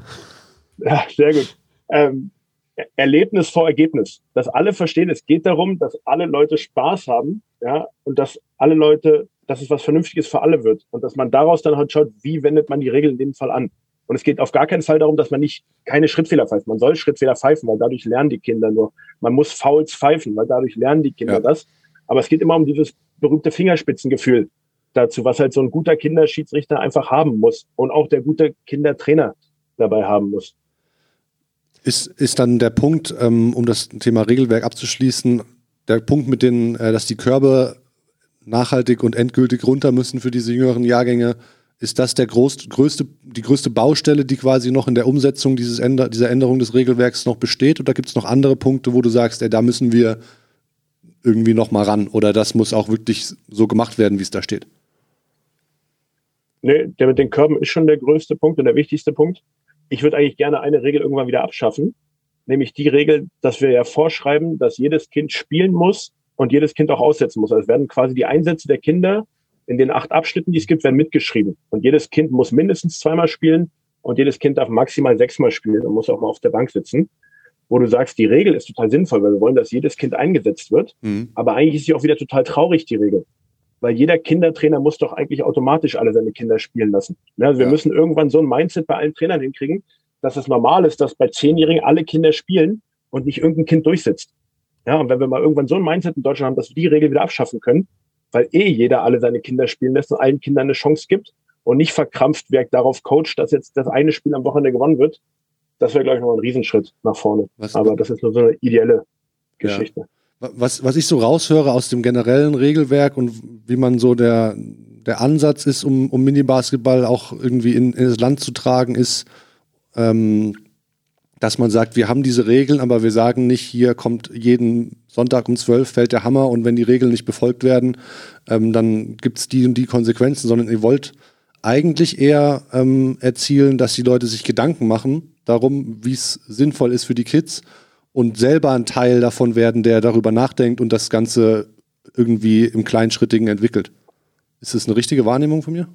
Ja, sehr gut. Ähm, Erlebnis vor Ergebnis. Dass alle verstehen, es geht darum, dass alle Leute Spaß haben, ja, und dass alle Leute, dass es was Vernünftiges für alle wird. Und dass man daraus dann halt schaut, wie wendet man die Regeln in dem Fall an. Und es geht auf gar keinen Fall darum, dass man nicht keine Schrittfehler pfeift. Man soll Schrittfehler pfeifen, weil dadurch lernen die Kinder nur. Man muss Fouls pfeifen, weil dadurch lernen die Kinder ja. das. Aber es geht immer um dieses berühmte Fingerspitzengefühl dazu, was halt so ein guter Kinderschiedsrichter einfach haben muss und auch der gute Kindertrainer dabei haben muss. Ist, ist dann der Punkt, ähm, um das Thema Regelwerk abzuschließen, der Punkt mit den, äh, dass die Körbe nachhaltig und endgültig runter müssen für diese jüngeren Jahrgänge, ist das der groß, größte, die größte Baustelle, die quasi noch in der Umsetzung dieses Änder, dieser Änderung des Regelwerks noch besteht? Oder gibt es noch andere Punkte, wo du sagst, ey, da müssen wir irgendwie noch mal ran? Oder das muss auch wirklich so gemacht werden, wie es da steht? Nee, der mit den Körben ist schon der größte Punkt und der wichtigste Punkt. Ich würde eigentlich gerne eine Regel irgendwann wieder abschaffen, nämlich die Regel, dass wir ja vorschreiben, dass jedes Kind spielen muss und jedes Kind auch aussetzen muss. Also es werden quasi die Einsätze der Kinder in den acht Abschnitten, die es gibt, werden mitgeschrieben. Und jedes Kind muss mindestens zweimal spielen und jedes Kind darf maximal sechsmal spielen und muss auch mal auf der Bank sitzen. Wo du sagst, die Regel ist total sinnvoll, weil wir wollen, dass jedes Kind eingesetzt wird. Mhm. Aber eigentlich ist sie auch wieder total traurig, die Regel. Weil jeder Kindertrainer muss doch eigentlich automatisch alle seine Kinder spielen lassen. Also wir ja. müssen irgendwann so ein Mindset bei allen Trainern hinkriegen, dass es normal ist, dass bei Zehnjährigen alle Kinder spielen und nicht irgendein Kind durchsetzt. Ja, und wenn wir mal irgendwann so ein Mindset in Deutschland haben, dass wir die Regel wieder abschaffen können, weil eh jeder alle seine Kinder spielen lässt und allen Kindern eine Chance gibt und nicht verkrampft wirkt darauf coacht, dass jetzt das eine Spiel am Wochenende gewonnen wird, das wäre, glaube ich, noch ein Riesenschritt nach vorne. Was, Aber das ist nur so eine ideelle Geschichte. Ja. Was, was ich so raushöre aus dem generellen Regelwerk und wie man so der, der Ansatz ist, um, um Mini-Basketball auch irgendwie in, in das Land zu tragen, ist, ähm, dass man sagt, wir haben diese Regeln, aber wir sagen nicht, hier kommt jeden Sonntag um 12 fällt der Hammer und wenn die Regeln nicht befolgt werden, ähm, dann gibt es die und die Konsequenzen, sondern ihr wollt eigentlich eher ähm, erzielen, dass die Leute sich Gedanken machen darum, wie es sinnvoll ist für die Kids und selber ein Teil davon werden, der darüber nachdenkt und das Ganze irgendwie im Kleinschrittigen entwickelt. Ist das eine richtige Wahrnehmung von mir?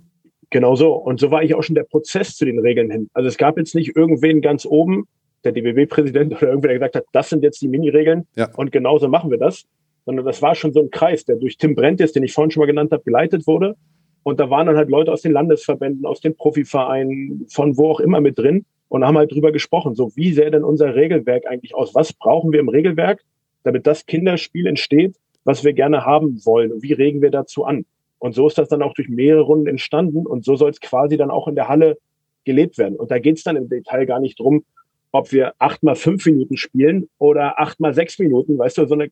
Genau so. Und so war ich auch schon der Prozess zu den Regeln hin. Also es gab jetzt nicht irgendwen ganz oben, der DBB-Präsident [LAUGHS] oder irgendwer, der gesagt hat, das sind jetzt die Mini-Regeln ja. und genauso machen wir das. Sondern das war schon so ein Kreis, der durch Tim Brentes, den ich vorhin schon mal genannt habe, geleitet wurde. Und da waren dann halt Leute aus den Landesverbänden, aus den Profivereinen, von wo auch immer mit drin und haben halt drüber gesprochen. So, wie sähe denn unser Regelwerk eigentlich aus? Was brauchen wir im Regelwerk, damit das Kinderspiel entsteht, was wir gerne haben wollen? Und wie regen wir dazu an? Und so ist das dann auch durch mehrere Runden entstanden und so soll es quasi dann auch in der Halle gelebt werden. Und da geht es dann im Detail gar nicht drum, ob wir acht mal fünf Minuten spielen oder acht mal sechs Minuten, weißt du, so eine,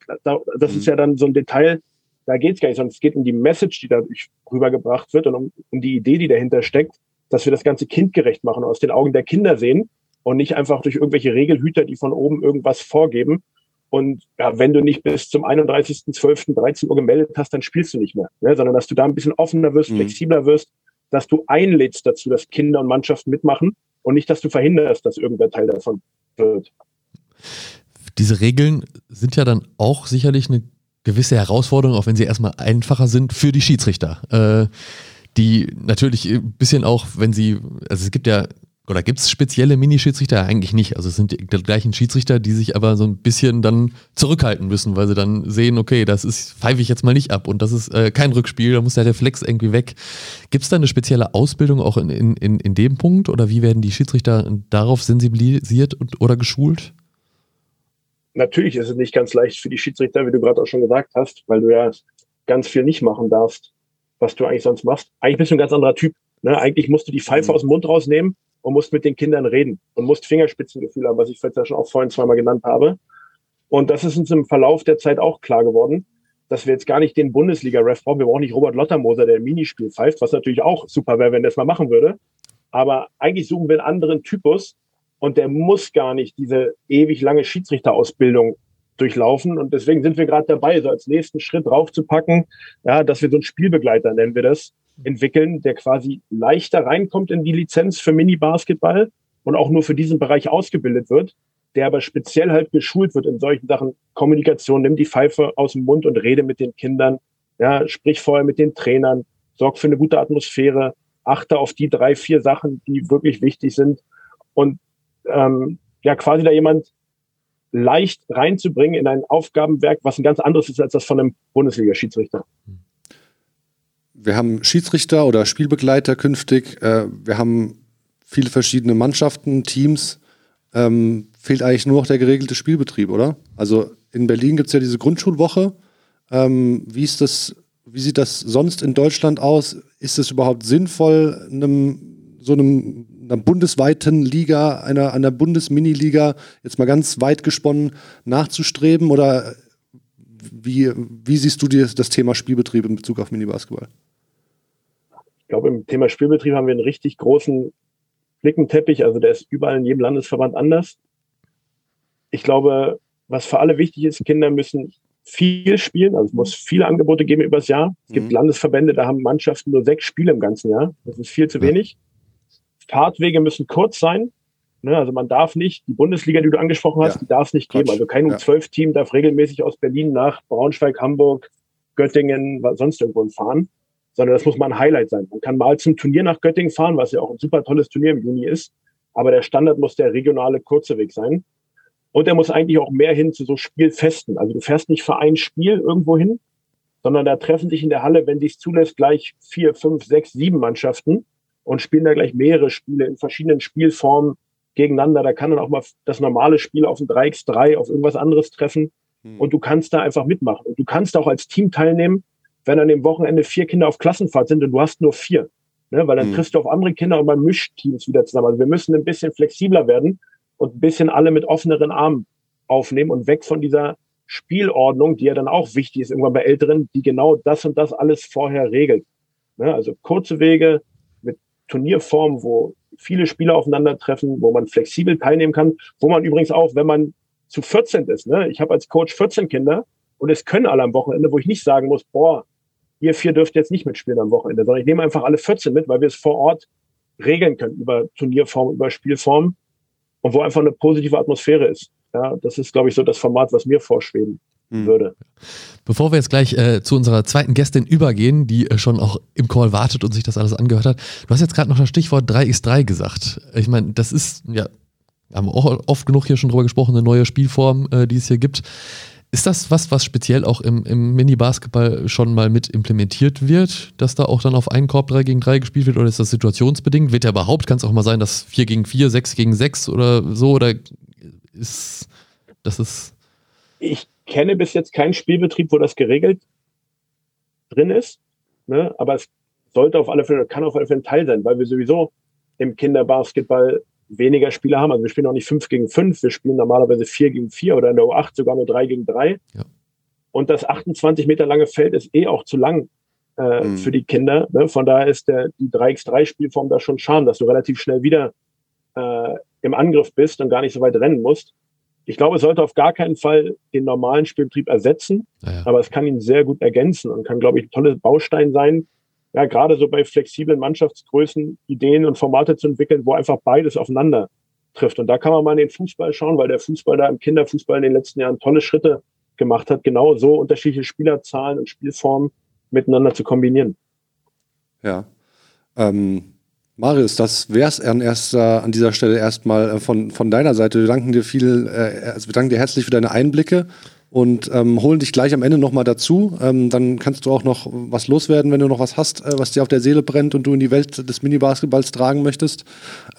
das ist mhm. ja dann so ein Detail, da geht es gar nicht, sondern es geht um die Message, die dadurch rübergebracht wird und um, um die Idee, die dahinter steckt, dass wir das Ganze kindgerecht machen, aus den Augen der Kinder sehen und nicht einfach durch irgendwelche Regelhüter, die von oben irgendwas vorgeben. Und ja, wenn du nicht bis zum 31.12.13 Uhr gemeldet hast, dann spielst du nicht mehr, ne? sondern dass du da ein bisschen offener wirst, mhm. flexibler wirst, dass du einlädst dazu, dass Kinder und Mannschaften mitmachen und nicht, dass du verhinderst, dass irgendwer Teil davon wird. Diese Regeln sind ja dann auch sicherlich eine gewisse Herausforderung, auch wenn sie erstmal einfacher sind für die Schiedsrichter. Äh, die natürlich ein bisschen auch, wenn sie, also es gibt ja oder gibt es spezielle Mini-Schiedsrichter? Eigentlich nicht. Also es sind die gleichen Schiedsrichter, die sich aber so ein bisschen dann zurückhalten müssen, weil sie dann sehen, okay, das ist, pfeife ich jetzt mal nicht ab und das ist äh, kein Rückspiel, da muss der Reflex irgendwie weg. Gibt es da eine spezielle Ausbildung auch in, in, in, in dem Punkt oder wie werden die Schiedsrichter darauf sensibilisiert und, oder geschult? Natürlich ist es nicht ganz leicht für die Schiedsrichter, wie du gerade auch schon gesagt hast, weil du ja ganz viel nicht machen darfst, was du eigentlich sonst machst. Eigentlich bist du ein ganz anderer Typ. Ne? Eigentlich musst du die Pfeife mhm. aus dem Mund rausnehmen und musst mit den Kindern reden und musst Fingerspitzengefühl haben, was ich vielleicht ja schon auch vorhin zweimal genannt habe. Und das ist uns im Verlauf der Zeit auch klar geworden, dass wir jetzt gar nicht den Bundesliga-Ref brauchen. Wir brauchen nicht Robert Lottermoser, der ein Minispiel pfeift, was natürlich auch super wäre, wenn der es mal machen würde. Aber eigentlich suchen wir einen anderen Typus und der muss gar nicht diese ewig lange Schiedsrichterausbildung durchlaufen. Und deswegen sind wir gerade dabei, so als nächsten Schritt draufzupacken, ja, dass wir so einen Spielbegleiter, nennen wir das, entwickeln, der quasi leichter reinkommt in die Lizenz für Mini-Basketball und auch nur für diesen Bereich ausgebildet wird, der aber speziell halt geschult wird in solchen Sachen Kommunikation, nimm die Pfeife aus dem Mund und rede mit den Kindern, ja, sprich vorher mit den Trainern, sorg für eine gute Atmosphäre, achte auf die drei, vier Sachen, die wirklich wichtig sind und ähm, ja, quasi da jemand leicht reinzubringen in ein Aufgabenwerk, was ein ganz anderes ist als das von einem Bundesliga-Schiedsrichter. Wir haben Schiedsrichter oder Spielbegleiter künftig. Äh, wir haben viele verschiedene Mannschaften, Teams. Ähm, fehlt eigentlich nur noch der geregelte Spielbetrieb, oder? Also in Berlin gibt es ja diese Grundschulwoche. Ähm, wie ist das, wie sieht das sonst in Deutschland aus? Ist es überhaupt sinnvoll, einem, so einem, einer bundesweiten Liga, einer, einer Bundesminiliga, jetzt mal ganz weit gesponnen, nachzustreben? Oder wie, wie siehst du dir das Thema Spielbetrieb in Bezug auf Minibasketball? Ich glaube, im Thema Spielbetrieb haben wir einen richtig großen Flickenteppich. Also der ist überall in jedem Landesverband anders. Ich glaube, was für alle wichtig ist, Kinder müssen viel spielen. Also es muss viele Angebote geben übers Jahr. Es gibt mhm. Landesverbände, da haben Mannschaften nur sechs Spiele im ganzen Jahr. Das ist viel zu wenig. Fahrtwege müssen kurz sein. Ne, also man darf nicht, die Bundesliga, die du angesprochen hast, ja. die darf es nicht geben. Also kein U12-Team darf regelmäßig aus Berlin nach Braunschweig, Hamburg, Göttingen, sonst irgendwo fahren, sondern das muss mal ein Highlight sein. Man kann mal zum Turnier nach Göttingen fahren, was ja auch ein super tolles Turnier im Juni ist, aber der Standard muss der regionale kurze Weg sein. Und er muss eigentlich auch mehr hin zu so Spielfesten. Also du fährst nicht für ein Spiel irgendwo hin, sondern da treffen sich in der Halle, wenn dies zulässt, gleich vier, fünf, sechs, sieben Mannschaften und spielen da gleich mehrere Spiele in verschiedenen Spielformen gegeneinander. Da kann dann auch mal das normale Spiel auf ein 3x3, auf irgendwas anderes treffen. Hm. Und du kannst da einfach mitmachen. Und du kannst auch als Team teilnehmen, wenn an dem Wochenende vier Kinder auf Klassenfahrt sind und du hast nur vier. Ne? Weil dann hm. triffst du auf andere Kinder und man mischt Teams wieder zusammen. Also wir müssen ein bisschen flexibler werden und ein bisschen alle mit offeneren Armen aufnehmen und weg von dieser Spielordnung, die ja dann auch wichtig ist, irgendwann bei Älteren, die genau das und das alles vorher regelt. Ne? Also kurze Wege mit Turnierformen, wo viele Spieler aufeinandertreffen, wo man flexibel teilnehmen kann, wo man übrigens auch, wenn man zu 14 ist, ne? ich habe als Coach 14 Kinder und es können alle am Wochenende, wo ich nicht sagen muss, boah, ihr vier dürft jetzt nicht mitspielen am Wochenende, sondern ich nehme einfach alle 14 mit, weil wir es vor Ort regeln können über Turnierform, über Spielform und wo einfach eine positive Atmosphäre ist. Ja, das ist, glaube ich, so das Format, was mir vorschweben. Würde. Bevor wir jetzt gleich äh, zu unserer zweiten Gästin übergehen, die äh, schon auch im Call wartet und sich das alles angehört hat, du hast jetzt gerade noch das Stichwort 3x3 gesagt. Ich meine, das ist, ja, haben wir auch oft genug hier schon drüber gesprochen, eine neue Spielform, äh, die es hier gibt. Ist das was, was speziell auch im, im Mini-Basketball schon mal mit implementiert wird, dass da auch dann auf einen Korb 3 gegen 3 gespielt wird oder ist das situationsbedingt? Wird ja überhaupt, kann es auch mal sein, dass 4 gegen 4, 6 gegen 6 oder so oder ist das ist. Ich kenne bis jetzt keinen Spielbetrieb, wo das geregelt drin ist, ne? aber es sollte auf alle Fälle, kann auf alle Fälle ein Teil sein, weil wir sowieso im Kinderbasketball weniger Spieler haben. Also wir spielen auch nicht 5 gegen 5, wir spielen normalerweise 4 gegen 4 oder in der U8 sogar nur 3 gegen 3. Ja. Und das 28 Meter lange Feld ist eh auch zu lang äh, mhm. für die Kinder. Ne? Von daher ist der, die 3x3-Spielform da schon schade, dass du relativ schnell wieder äh, im Angriff bist und gar nicht so weit rennen musst. Ich glaube, es sollte auf gar keinen Fall den normalen Spielbetrieb ersetzen, ja. aber es kann ihn sehr gut ergänzen und kann, glaube ich, ein toller Baustein sein, ja, gerade so bei flexiblen Mannschaftsgrößen Ideen und Formate zu entwickeln, wo einfach beides aufeinander trifft. Und da kann man mal in den Fußball schauen, weil der Fußball da im Kinderfußball in den letzten Jahren tolle Schritte gemacht hat, genau so unterschiedliche Spielerzahlen und Spielformen miteinander zu kombinieren. Ja. Ähm, Marius, das wäre es an, erster, an dieser Stelle erstmal äh, von, von deiner Seite. Wir danken dir viel, äh, also wir danken dir herzlich für deine Einblicke und ähm, holen dich gleich am Ende nochmal dazu. Ähm, dann kannst du auch noch was loswerden, wenn du noch was hast, äh, was dir auf der Seele brennt und du in die Welt des Mini-Basketballs tragen möchtest.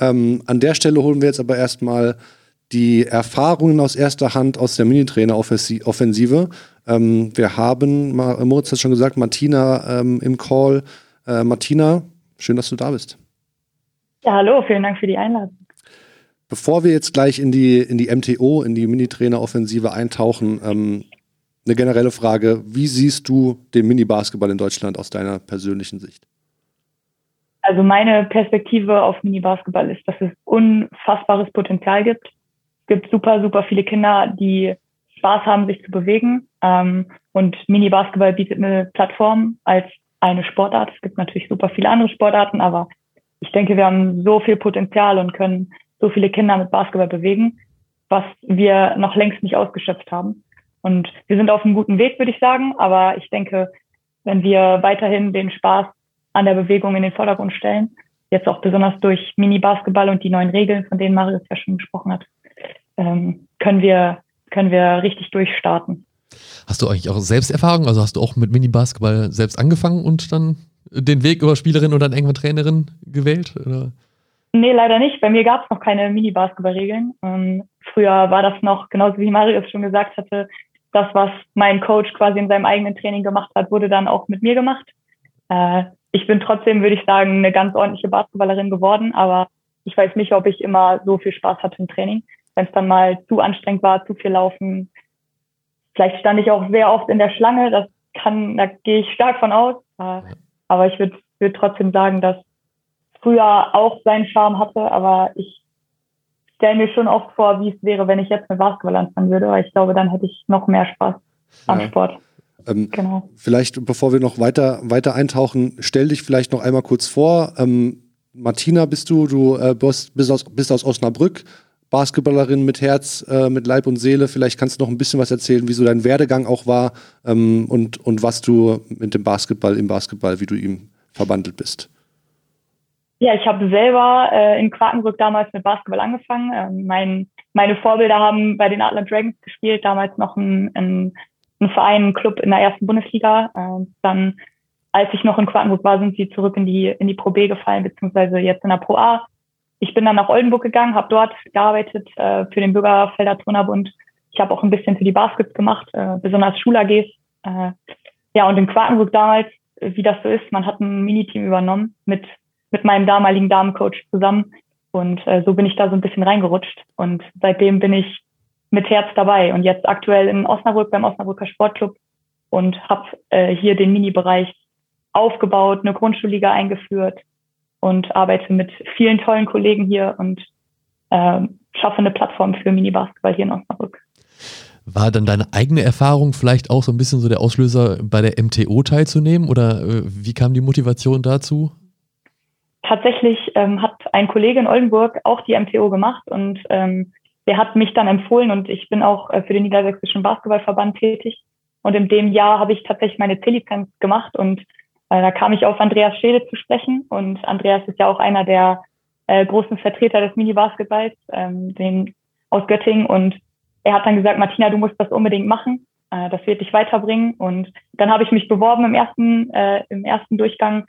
Ähm, an der Stelle holen wir jetzt aber erstmal die Erfahrungen aus erster Hand aus der Minitrainer-Offensive. Ähm, wir haben, Moritz hat schon gesagt, Martina ähm, im Call. Äh, Martina, schön, dass du da bist. Ja, hallo, vielen Dank für die Einladung. Bevor wir jetzt gleich in die, in die MTO, in die Mini-Trainer-Offensive eintauchen, ähm, eine generelle Frage. Wie siehst du den Mini-Basketball in Deutschland aus deiner persönlichen Sicht? Also meine Perspektive auf Mini-Basketball ist, dass es unfassbares Potenzial gibt. Es gibt super, super viele Kinder, die Spaß haben, sich zu bewegen. Ähm, und Mini-Basketball bietet eine Plattform als eine Sportart. Es gibt natürlich super viele andere Sportarten, aber ich denke, wir haben so viel Potenzial und können so viele Kinder mit Basketball bewegen, was wir noch längst nicht ausgeschöpft haben. Und wir sind auf einem guten Weg, würde ich sagen. Aber ich denke, wenn wir weiterhin den Spaß an der Bewegung in den Vordergrund stellen, jetzt auch besonders durch Mini-Basketball und die neuen Regeln, von denen Marius ja schon gesprochen hat, ähm, können wir, können wir richtig durchstarten. Hast du eigentlich auch Selbsterfahrung? Also hast du auch mit Mini-Basketball selbst angefangen und dann den Weg über Spielerin oder dann irgendwann Trainerin gewählt? Oder? Nee, leider nicht. Bei mir gab es noch keine Mini-Basketball-Regeln. Ähm, früher war das noch, genauso wie Marius schon gesagt hatte, das, was mein Coach quasi in seinem eigenen Training gemacht hat, wurde dann auch mit mir gemacht. Äh, ich bin trotzdem, würde ich sagen, eine ganz ordentliche Basketballerin geworden, aber ich weiß nicht, ob ich immer so viel Spaß hatte im Training. Wenn es dann mal zu anstrengend war, zu viel laufen. Vielleicht stand ich auch sehr oft in der Schlange, das kann, da gehe ich stark von aus. Äh, aber ich würde würd trotzdem sagen, dass früher auch seinen Charme hatte, aber ich stelle mir schon oft vor, wie es wäre, wenn ich jetzt mit Basketball anfangen würde, weil ich glaube, dann hätte ich noch mehr Spaß am ja. Sport. Ähm, genau. Vielleicht, bevor wir noch weiter, weiter eintauchen, stell dich vielleicht noch einmal kurz vor. Ähm, Martina bist du, du äh, bist, bist, aus, bist aus Osnabrück, Basketballerin mit Herz, äh, mit Leib und Seele. Vielleicht kannst du noch ein bisschen was erzählen, wie so dein Werdegang auch war ähm, und, und was du mit dem Basketball im Basketball, wie du ihm verbandelt bist. Ja, ich habe selber äh, in Quakenbrück damals mit Basketball angefangen. Ähm, mein, meine Vorbilder haben bei den Adler Dragons gespielt, damals noch ein, ein, ein Verein, ein Club in der ersten Bundesliga. Äh, dann, als ich noch in Quakenbrück war, sind sie zurück in die, in die Pro B gefallen, beziehungsweise jetzt in der Pro A. Ich bin dann nach Oldenburg gegangen, habe dort gearbeitet äh, für den Bürgerfelder Turnerbund. Ich habe auch ein bisschen für die Baskets gemacht, äh, besonders Schul-AGs. Äh, ja, und in Quakenbrück damals, wie das so ist, man hat ein Miniteam übernommen mit mit meinem damaligen Damencoach zusammen. Und äh, so bin ich da so ein bisschen reingerutscht. Und seitdem bin ich mit Herz dabei und jetzt aktuell in Osnabrück beim Osnabrücker Sportclub und habe äh, hier den Mini-Bereich aufgebaut, eine Grundschulliga eingeführt und arbeite mit vielen tollen Kollegen hier und äh, schaffe eine Plattform für Mini-Basketball hier in Osnabrück. War dann deine eigene Erfahrung vielleicht auch so ein bisschen so der Auslöser, bei der MTO teilzunehmen? Oder äh, wie kam die Motivation dazu? tatsächlich ähm, hat ein Kollege in Oldenburg auch die MTO gemacht und ähm, der hat mich dann empfohlen und ich bin auch äh, für den Niedersächsischen Basketballverband tätig. Und in dem Jahr habe ich tatsächlich meine C-Lizenz gemacht und da kam ich auf Andreas Schede zu sprechen. Und Andreas ist ja auch einer der äh, großen Vertreter des Mini-Basketballs, ähm, den aus Göttingen. Und er hat dann gesagt, Martina, du musst das unbedingt machen. Äh, das wird dich weiterbringen. Und dann habe ich mich beworben im ersten, äh, im ersten Durchgang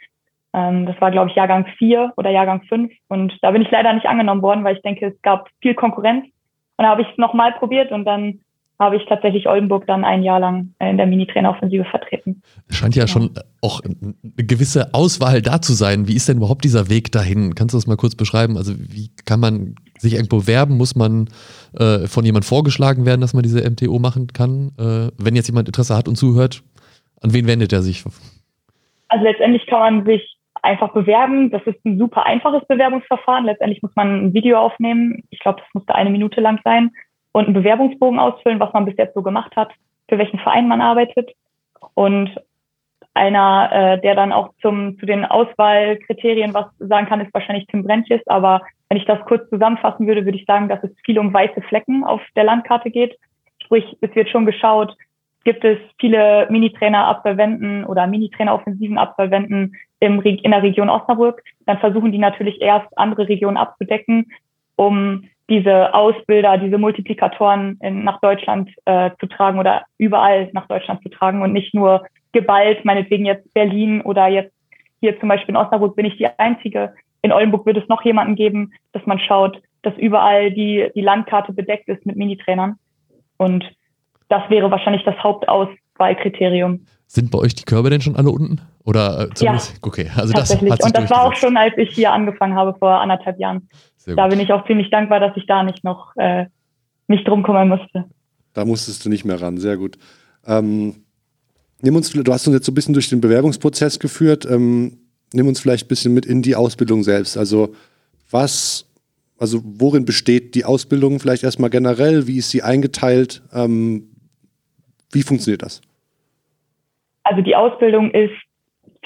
ähm, das war, glaube ich, Jahrgang 4 oder Jahrgang 5. Und da bin ich leider nicht angenommen worden, weil ich denke, es gab viel Konkurrenz. Und da habe ich es nochmal probiert und dann habe ich tatsächlich Oldenburg dann ein Jahr lang in der Mini-Trainer-Offensive vertreten. Es scheint ja, ja, schon auch eine gewisse Auswahl da zu sein. Wie ist denn überhaupt dieser Weg dahin? Kannst du das mal kurz beschreiben? Also wie kann man sich irgendwo werben? Muss man äh, von jemand vorgeschlagen werden, dass man diese MTO machen kann? Äh, wenn jetzt jemand Interesse hat und zuhört, an wen wendet er sich? Also letztendlich kann man sich einfach bewerben. Das ist ein super einfaches Bewerbungsverfahren. Letztendlich muss man ein Video aufnehmen. Ich glaube, das musste eine Minute lang sein und einen Bewerbungsbogen ausfüllen, was man bis jetzt so gemacht hat, für welchen Verein man arbeitet. Und einer, äh, der dann auch zum, zu den Auswahlkriterien was sagen kann, ist wahrscheinlich Tim Brentjes. Aber wenn ich das kurz zusammenfassen würde, würde ich sagen, dass es viel um weiße Flecken auf der Landkarte geht. Sprich, es wird schon geschaut, gibt es viele Minitrainer-Absolventen oder Minitrainer-Offensiven-Absolventen im, in der Region Osnabrück, dann versuchen die natürlich erst andere Regionen abzudecken, um diese Ausbilder, diese Multiplikatoren in, nach Deutschland äh, zu tragen oder überall nach Deutschland zu tragen und nicht nur geballt, meinetwegen jetzt Berlin oder jetzt hier zum Beispiel in Osnabrück bin ich die Einzige. In Oldenburg wird es noch jemanden geben, dass man schaut, dass überall die, die Landkarte bedeckt ist mit Minitrainern. Und das wäre wahrscheinlich das Hauptauswahlkriterium. Sind bei euch die Körbe denn schon alle unten? Oder äh, zumindest? Ja, okay. Also tatsächlich. Das Und das war auch schon, als ich hier angefangen habe vor anderthalb Jahren. Da bin ich auch ziemlich dankbar, dass ich da nicht noch äh, mich drum kümmern musste. Da musstest du nicht mehr ran. Sehr gut. Ähm, nimm uns, du hast uns jetzt so ein bisschen durch den Bewerbungsprozess geführt. Ähm, nimm uns vielleicht ein bisschen mit in die Ausbildung selbst. Also was also worin besteht die Ausbildung vielleicht erstmal generell? Wie ist sie eingeteilt? Ähm, wie funktioniert das? Also die Ausbildung ist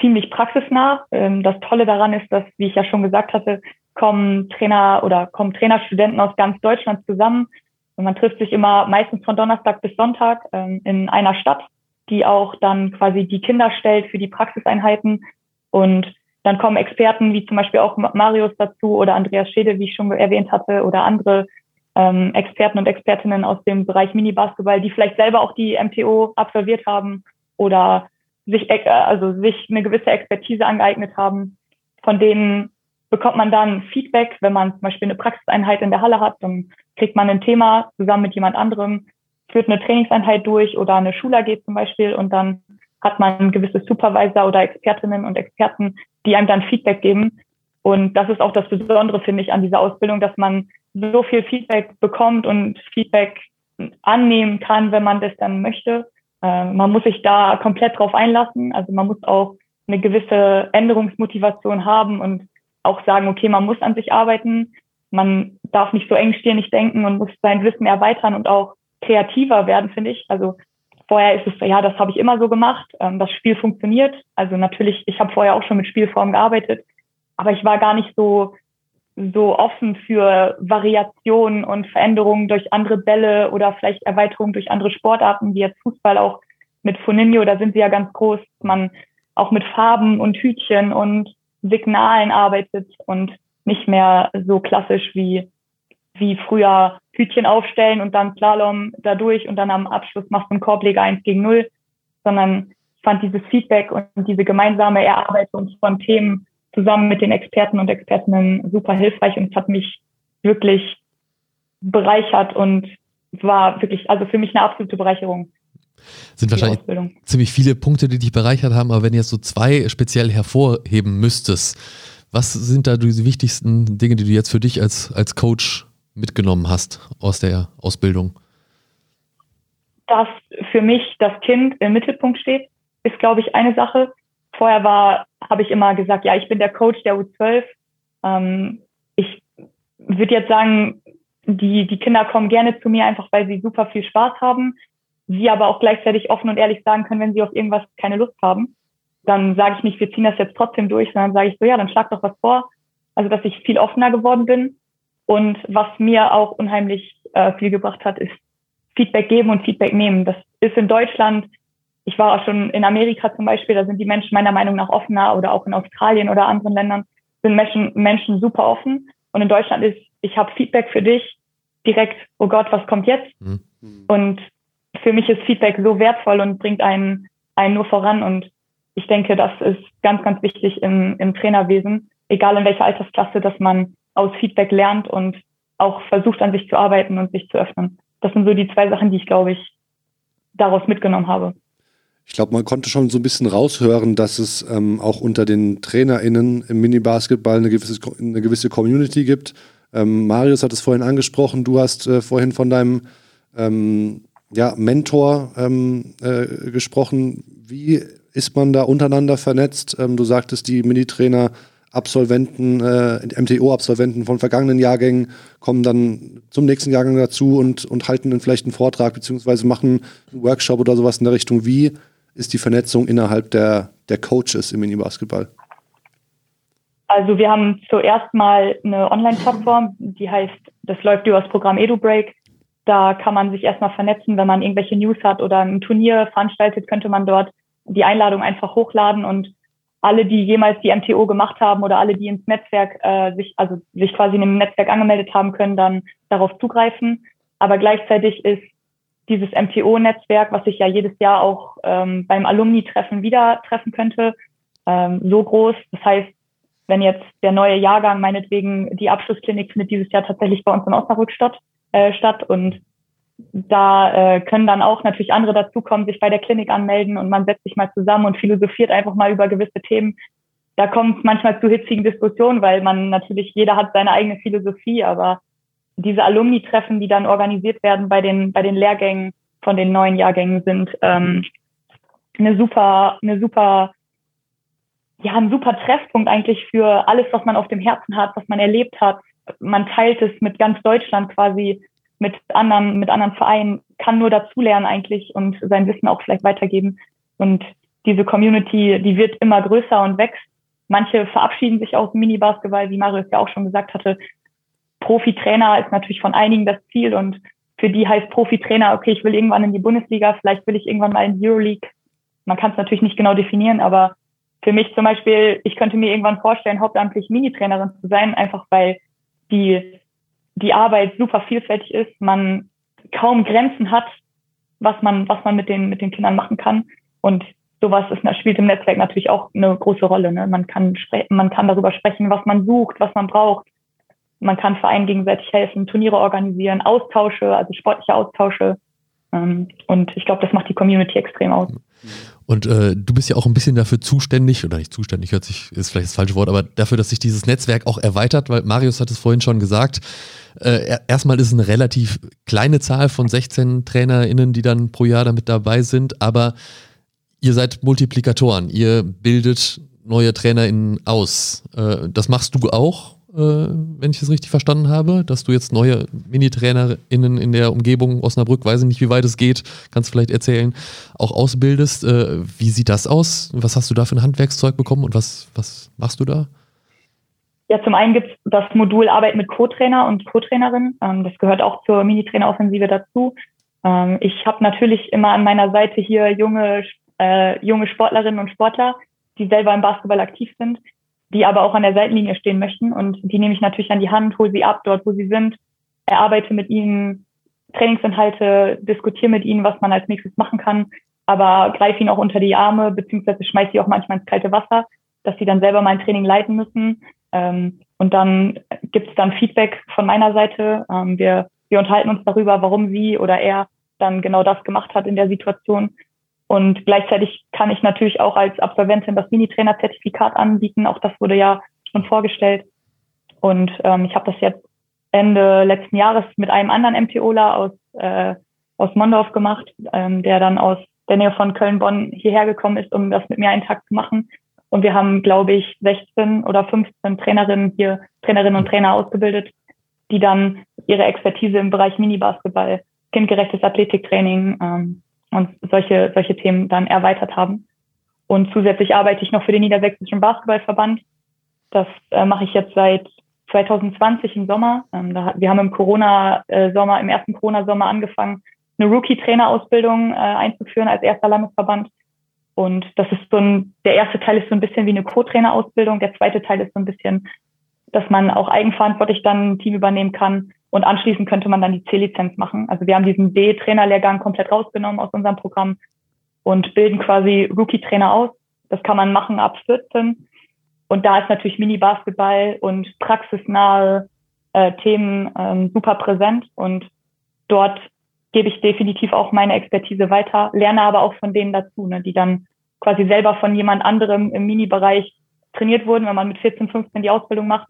ziemlich praxisnah. Ähm, das Tolle daran ist, dass, wie ich ja schon gesagt hatte, kommen Trainer oder kommen Trainerstudenten aus ganz Deutschland zusammen. Und man trifft sich immer meistens von Donnerstag bis Sonntag ähm, in einer Stadt, die auch dann quasi die Kinder stellt für die Praxiseinheiten. Und dann kommen Experten wie zum Beispiel auch Marius dazu oder Andreas Schede, wie ich schon erwähnt hatte, oder andere ähm, Experten und Expertinnen aus dem Bereich Mini-Basketball, die vielleicht selber auch die MTO absolviert haben oder sich, äh, also sich eine gewisse Expertise angeeignet haben. Von denen bekommt man dann Feedback, wenn man zum Beispiel eine Praxiseinheit in der Halle hat, dann kriegt man ein Thema zusammen mit jemand anderem, führt eine Trainingseinheit durch oder eine Schule geht zum Beispiel und dann hat man gewisse Supervisor oder Expertinnen und Experten, die einem dann Feedback geben. Und das ist auch das Besondere, finde ich, an dieser Ausbildung, dass man so viel Feedback bekommt und Feedback annehmen kann, wenn man das dann möchte. Äh, man muss sich da komplett drauf einlassen. Also man muss auch eine gewisse Änderungsmotivation haben und auch sagen, okay, man muss an sich arbeiten. Man darf nicht so engstirnig denken und muss sein Wissen erweitern und auch kreativer werden, finde ich. Also vorher ist es, ja, das habe ich immer so gemacht. Ähm, das Spiel funktioniert. Also natürlich, ich habe vorher auch schon mit Spielformen gearbeitet, aber ich war gar nicht so so offen für Variationen und Veränderungen durch andere Bälle oder vielleicht Erweiterungen durch andere Sportarten, wie jetzt Fußball auch mit Funinho, da sind sie ja ganz groß, man auch mit Farben und Hütchen und Signalen arbeitet und nicht mehr so klassisch wie, wie früher Hütchen aufstellen und dann Slalom dadurch und dann am Abschluss machst du einen Korbleger eins gegen null, sondern fand dieses Feedback und diese gemeinsame Erarbeitung von Themen zusammen mit den Experten und Expertinnen super hilfreich und es hat mich wirklich bereichert und war wirklich, also für mich eine absolute Bereicherung. Sind wahrscheinlich ziemlich viele Punkte, die dich bereichert haben, aber wenn du jetzt so zwei speziell hervorheben müsstest, was sind da die wichtigsten Dinge, die du jetzt für dich als, als Coach mitgenommen hast aus der Ausbildung? Dass für mich das Kind im Mittelpunkt steht, ist, glaube ich, eine Sache. Vorher war, habe ich immer gesagt, ja, ich bin der Coach der U12. Ähm, ich würde jetzt sagen, die, die Kinder kommen gerne zu mir, einfach weil sie super viel Spaß haben sie aber auch gleichzeitig offen und ehrlich sagen können, wenn sie auf irgendwas keine Lust haben, dann sage ich nicht, wir ziehen das jetzt trotzdem durch, sondern sage ich so, ja, dann schlag doch was vor. Also, dass ich viel offener geworden bin. Und was mir auch unheimlich äh, viel gebracht hat, ist Feedback geben und Feedback nehmen. Das ist in Deutschland, ich war auch schon in Amerika zum Beispiel, da sind die Menschen meiner Meinung nach offener oder auch in Australien oder anderen Ländern sind Menschen, Menschen super offen. Und in Deutschland ist, ich habe Feedback für dich direkt, oh Gott, was kommt jetzt? Mhm. Und für mich ist Feedback so wertvoll und bringt einen, einen nur voran. Und ich denke, das ist ganz, ganz wichtig im, im Trainerwesen, egal in welcher Altersklasse, dass man aus Feedback lernt und auch versucht, an sich zu arbeiten und sich zu öffnen. Das sind so die zwei Sachen, die ich, glaube ich, daraus mitgenommen habe. Ich glaube, man konnte schon so ein bisschen raushören, dass es ähm, auch unter den TrainerInnen im Mini-Basketball eine gewisse, eine gewisse Community gibt. Ähm, Marius hat es vorhin angesprochen, du hast äh, vorhin von deinem ähm, ja, Mentor ähm, äh, gesprochen. Wie ist man da untereinander vernetzt? Ähm, du sagtest, die Minitrainer Absolventen, äh, MTO-Absolventen von vergangenen Jahrgängen kommen dann zum nächsten Jahrgang dazu und, und halten dann vielleicht einen Vortrag beziehungsweise machen einen Workshop oder sowas in der Richtung. Wie ist die Vernetzung innerhalb der, der Coaches im Mini-Basketball? Also wir haben zuerst mal eine Online-Plattform, die heißt, das läuft über das Programm EduBreak. Da kann man sich erstmal vernetzen, wenn man irgendwelche News hat oder ein Turnier veranstaltet, könnte man dort die Einladung einfach hochladen und alle, die jemals die MTO gemacht haben oder alle, die ins Netzwerk äh, sich, also sich quasi in einem Netzwerk angemeldet haben, können dann darauf zugreifen. Aber gleichzeitig ist dieses MTO-Netzwerk, was sich ja jedes Jahr auch ähm, beim Alumni-Treffen wieder treffen könnte, ähm, so groß. Das heißt, wenn jetzt der neue Jahrgang, meinetwegen die Abschlussklinik findet dieses Jahr tatsächlich bei uns in Osnabrück statt, äh, statt und da äh, können dann auch natürlich andere dazukommen, sich bei der Klinik anmelden und man setzt sich mal zusammen und philosophiert einfach mal über gewisse Themen. Da kommt manchmal zu hitzigen Diskussionen, weil man natürlich, jeder hat seine eigene Philosophie, aber diese Alumni-Treffen, die dann organisiert werden bei den, bei den Lehrgängen von den neuen Jahrgängen sind ähm, eine super, eine super, ja, ein super Treffpunkt eigentlich für alles, was man auf dem Herzen hat, was man erlebt hat, man teilt es mit ganz Deutschland quasi mit anderen, mit anderen Vereinen kann nur dazulernen eigentlich und sein Wissen auch vielleicht weitergeben. Und diese Community, die wird immer größer und wächst. Manche verabschieden sich aus dem Mini-Basketball, wie Marius ja auch schon gesagt hatte. Profi-Trainer ist natürlich von einigen das Ziel und für die heißt Profi-Trainer, okay, ich will irgendwann in die Bundesliga, vielleicht will ich irgendwann mal in die Euroleague. Man kann es natürlich nicht genau definieren, aber für mich zum Beispiel, ich könnte mir irgendwann vorstellen, hauptamtlich Mini-Trainerin zu sein, einfach weil die, die Arbeit super vielfältig ist, man kaum Grenzen hat, was man, was man mit den, mit den Kindern machen kann. Und sowas ist, spielt im Netzwerk natürlich auch eine große Rolle. Ne? Man kann man kann darüber sprechen, was man sucht, was man braucht. Man kann Vereinen gegenseitig helfen, Turniere organisieren, Austausche, also sportliche Austausche. Ähm, und ich glaube, das macht die Community extrem aus. Und äh, du bist ja auch ein bisschen dafür zuständig, oder nicht zuständig, hört sich, ist vielleicht das falsche Wort, aber dafür, dass sich dieses Netzwerk auch erweitert, weil Marius hat es vorhin schon gesagt, äh, erstmal ist es eine relativ kleine Zahl von 16 TrainerInnen, die dann pro Jahr damit dabei sind, aber ihr seid Multiplikatoren, ihr bildet neue TrainerInnen aus. Äh, das machst du auch, wenn ich es richtig verstanden habe, dass du jetzt neue Mini-TrainerInnen in der Umgebung Osnabrück, weiß ich nicht, wie weit es geht, kannst vielleicht erzählen, auch ausbildest. Äh, wie sieht das aus? Was hast du da für ein Handwerkszeug bekommen und was, was machst du da? Ja, zum einen gibt es das Modul Arbeit mit Co-Trainer und Co-Trainerin. Ähm, das gehört auch zur Mini-Trainer-Offensive dazu. Ähm, ich habe natürlich immer an meiner Seite hier junge, äh, junge Sportlerinnen und Sportler, die selber im Basketball aktiv sind, die aber auch an der Seitenlinie stehen möchten. Und die nehme ich natürlich an die Hand, hole sie ab dort, wo sie sind, erarbeite mit ihnen Trainingsinhalte, diskutiere mit ihnen, was man als nächstes machen kann, aber greife ihnen auch unter die Arme, beziehungsweise schmeiße sie auch manchmal ins kalte Wasser, dass sie dann selber mein Training leiten müssen ähm, und dann gibt es dann Feedback von meiner Seite. Ähm, wir, wir unterhalten uns darüber, warum sie oder er dann genau das gemacht hat in der Situation. Und gleichzeitig kann ich natürlich auch als Absolventin das Mini-Trainer-Zertifikat anbieten. Auch das wurde ja schon vorgestellt. Und ähm, ich habe das jetzt Ende letzten Jahres mit einem anderen MTOler aus, äh, aus Mondorf gemacht, ähm, der dann aus der Nähe von Köln-Bonn hierher gekommen ist, um das mit mir einen Tag zu machen. Und wir haben, glaube ich, 16 oder 15 Trainerinnen hier, Trainerinnen und Trainer ausgebildet, die dann ihre Expertise im Bereich Mini-Basketball, kindgerechtes Athletiktraining ähm, und solche, solche Themen dann erweitert haben. Und zusätzlich arbeite ich noch für den Niedersächsischen Basketballverband. Das äh, mache ich jetzt seit 2020 im Sommer. Ähm, da, wir haben im Corona-Sommer, im ersten Corona-Sommer angefangen, eine Rookie-Trainer-Ausbildung äh, einzuführen als erster Landesverband. Und das ist so ein, der erste Teil ist so ein bisschen wie eine Co-Trainer-Ausbildung. Der zweite Teil ist so ein bisschen, dass man auch eigenverantwortlich dann ein Team übernehmen kann. Und anschließend könnte man dann die C-Lizenz machen. Also wir haben diesen D-Trainer-Lehrgang komplett rausgenommen aus unserem Programm und bilden quasi Rookie-Trainer aus. Das kann man machen ab 14. Und da ist natürlich Mini-Basketball und praxisnahe äh, Themen ähm, super präsent. Und dort gebe ich definitiv auch meine Expertise weiter, lerne aber auch von denen dazu, ne, die dann quasi selber von jemand anderem im Mini-Bereich trainiert wurden, wenn man mit 14, 15 die Ausbildung macht.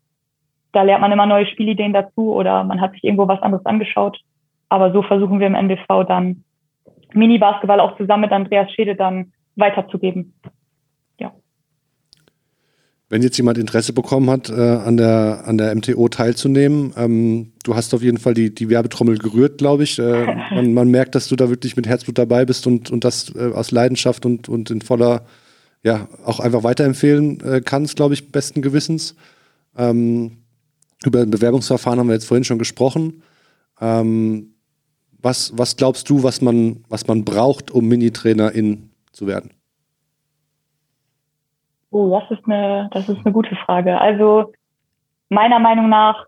Da lernt man immer neue Spielideen dazu oder man hat sich irgendwo was anderes angeschaut. Aber so versuchen wir im NBV dann Mini-Basketball auch zusammen mit Andreas Schede dann weiterzugeben. Wenn jetzt jemand Interesse bekommen hat, äh, an, der, an der MTO teilzunehmen, ähm, du hast auf jeden Fall die, die Werbetrommel gerührt, glaube ich. Äh, [LAUGHS] man, man, merkt, dass du da wirklich mit Herzblut dabei bist und, und das äh, aus Leidenschaft und, und in voller, ja, auch einfach weiterempfehlen äh, kannst, glaube ich, besten Gewissens. Ähm, über ein Bewerbungsverfahren haben wir jetzt vorhin schon gesprochen. Ähm, was, was glaubst du, was man, was man braucht, um Minitrainerin zu werden? Oh, das ist eine, das ist eine gute Frage. Also meiner Meinung nach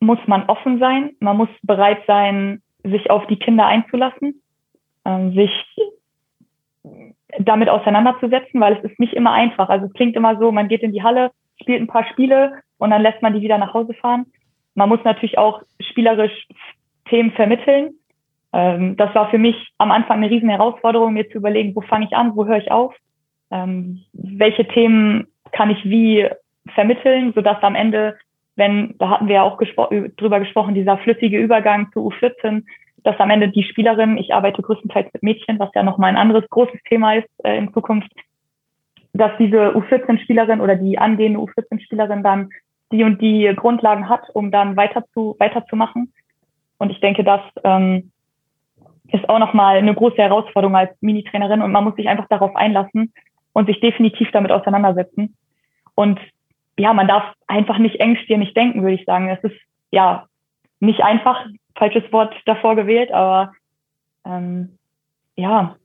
muss man offen sein. Man muss bereit sein, sich auf die Kinder einzulassen, äh, sich damit auseinanderzusetzen, weil es ist nicht immer einfach. Also es klingt immer so, man geht in die Halle, spielt ein paar Spiele und dann lässt man die wieder nach Hause fahren. Man muss natürlich auch spielerisch Themen vermitteln. Ähm, das war für mich am Anfang eine riesen Herausforderung, mir zu überlegen, wo fange ich an, wo höre ich auf ähm, welche Themen kann ich wie vermitteln, sodass am Ende, wenn, da hatten wir ja auch gespro drüber gesprochen, dieser flüssige Übergang zu U14, dass am Ende die Spielerin, ich arbeite größtenteils mit Mädchen, was ja nochmal ein anderes großes Thema ist äh, in Zukunft, dass diese U14-Spielerin oder die angehende U14-Spielerin dann die und die Grundlagen hat, um dann weiter zu, weiterzumachen. Und ich denke, dass ähm, ist auch nochmal eine große Herausforderung als Mini-Trainerin und man muss sich einfach darauf einlassen und sich definitiv damit auseinandersetzen. Und ja, man darf einfach nicht engstirnig denken, würde ich sagen. Es ist ja nicht einfach, falsches Wort davor gewählt, aber ähm, ja,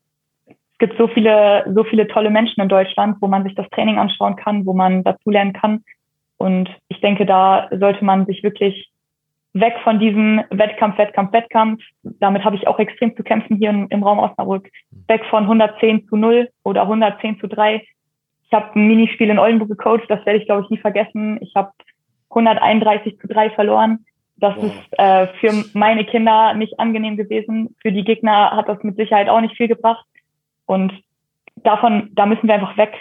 es gibt so viele, so viele tolle Menschen in Deutschland, wo man sich das Training anschauen kann, wo man dazulernen kann. Und ich denke, da sollte man sich wirklich weg von diesem Wettkampf, Wettkampf, Wettkampf. Damit habe ich auch extrem zu kämpfen hier im, im Raum Osnabrück. Weg von 110 zu 0 oder 110 zu 3. Ich habe ein Minispiel in Oldenburg gecoacht, das werde ich, glaube ich, nie vergessen. Ich habe 131 zu 3 verloren. Das wow. ist äh, für meine Kinder nicht angenehm gewesen. Für die Gegner hat das mit Sicherheit auch nicht viel gebracht. Und davon, da müssen wir einfach weg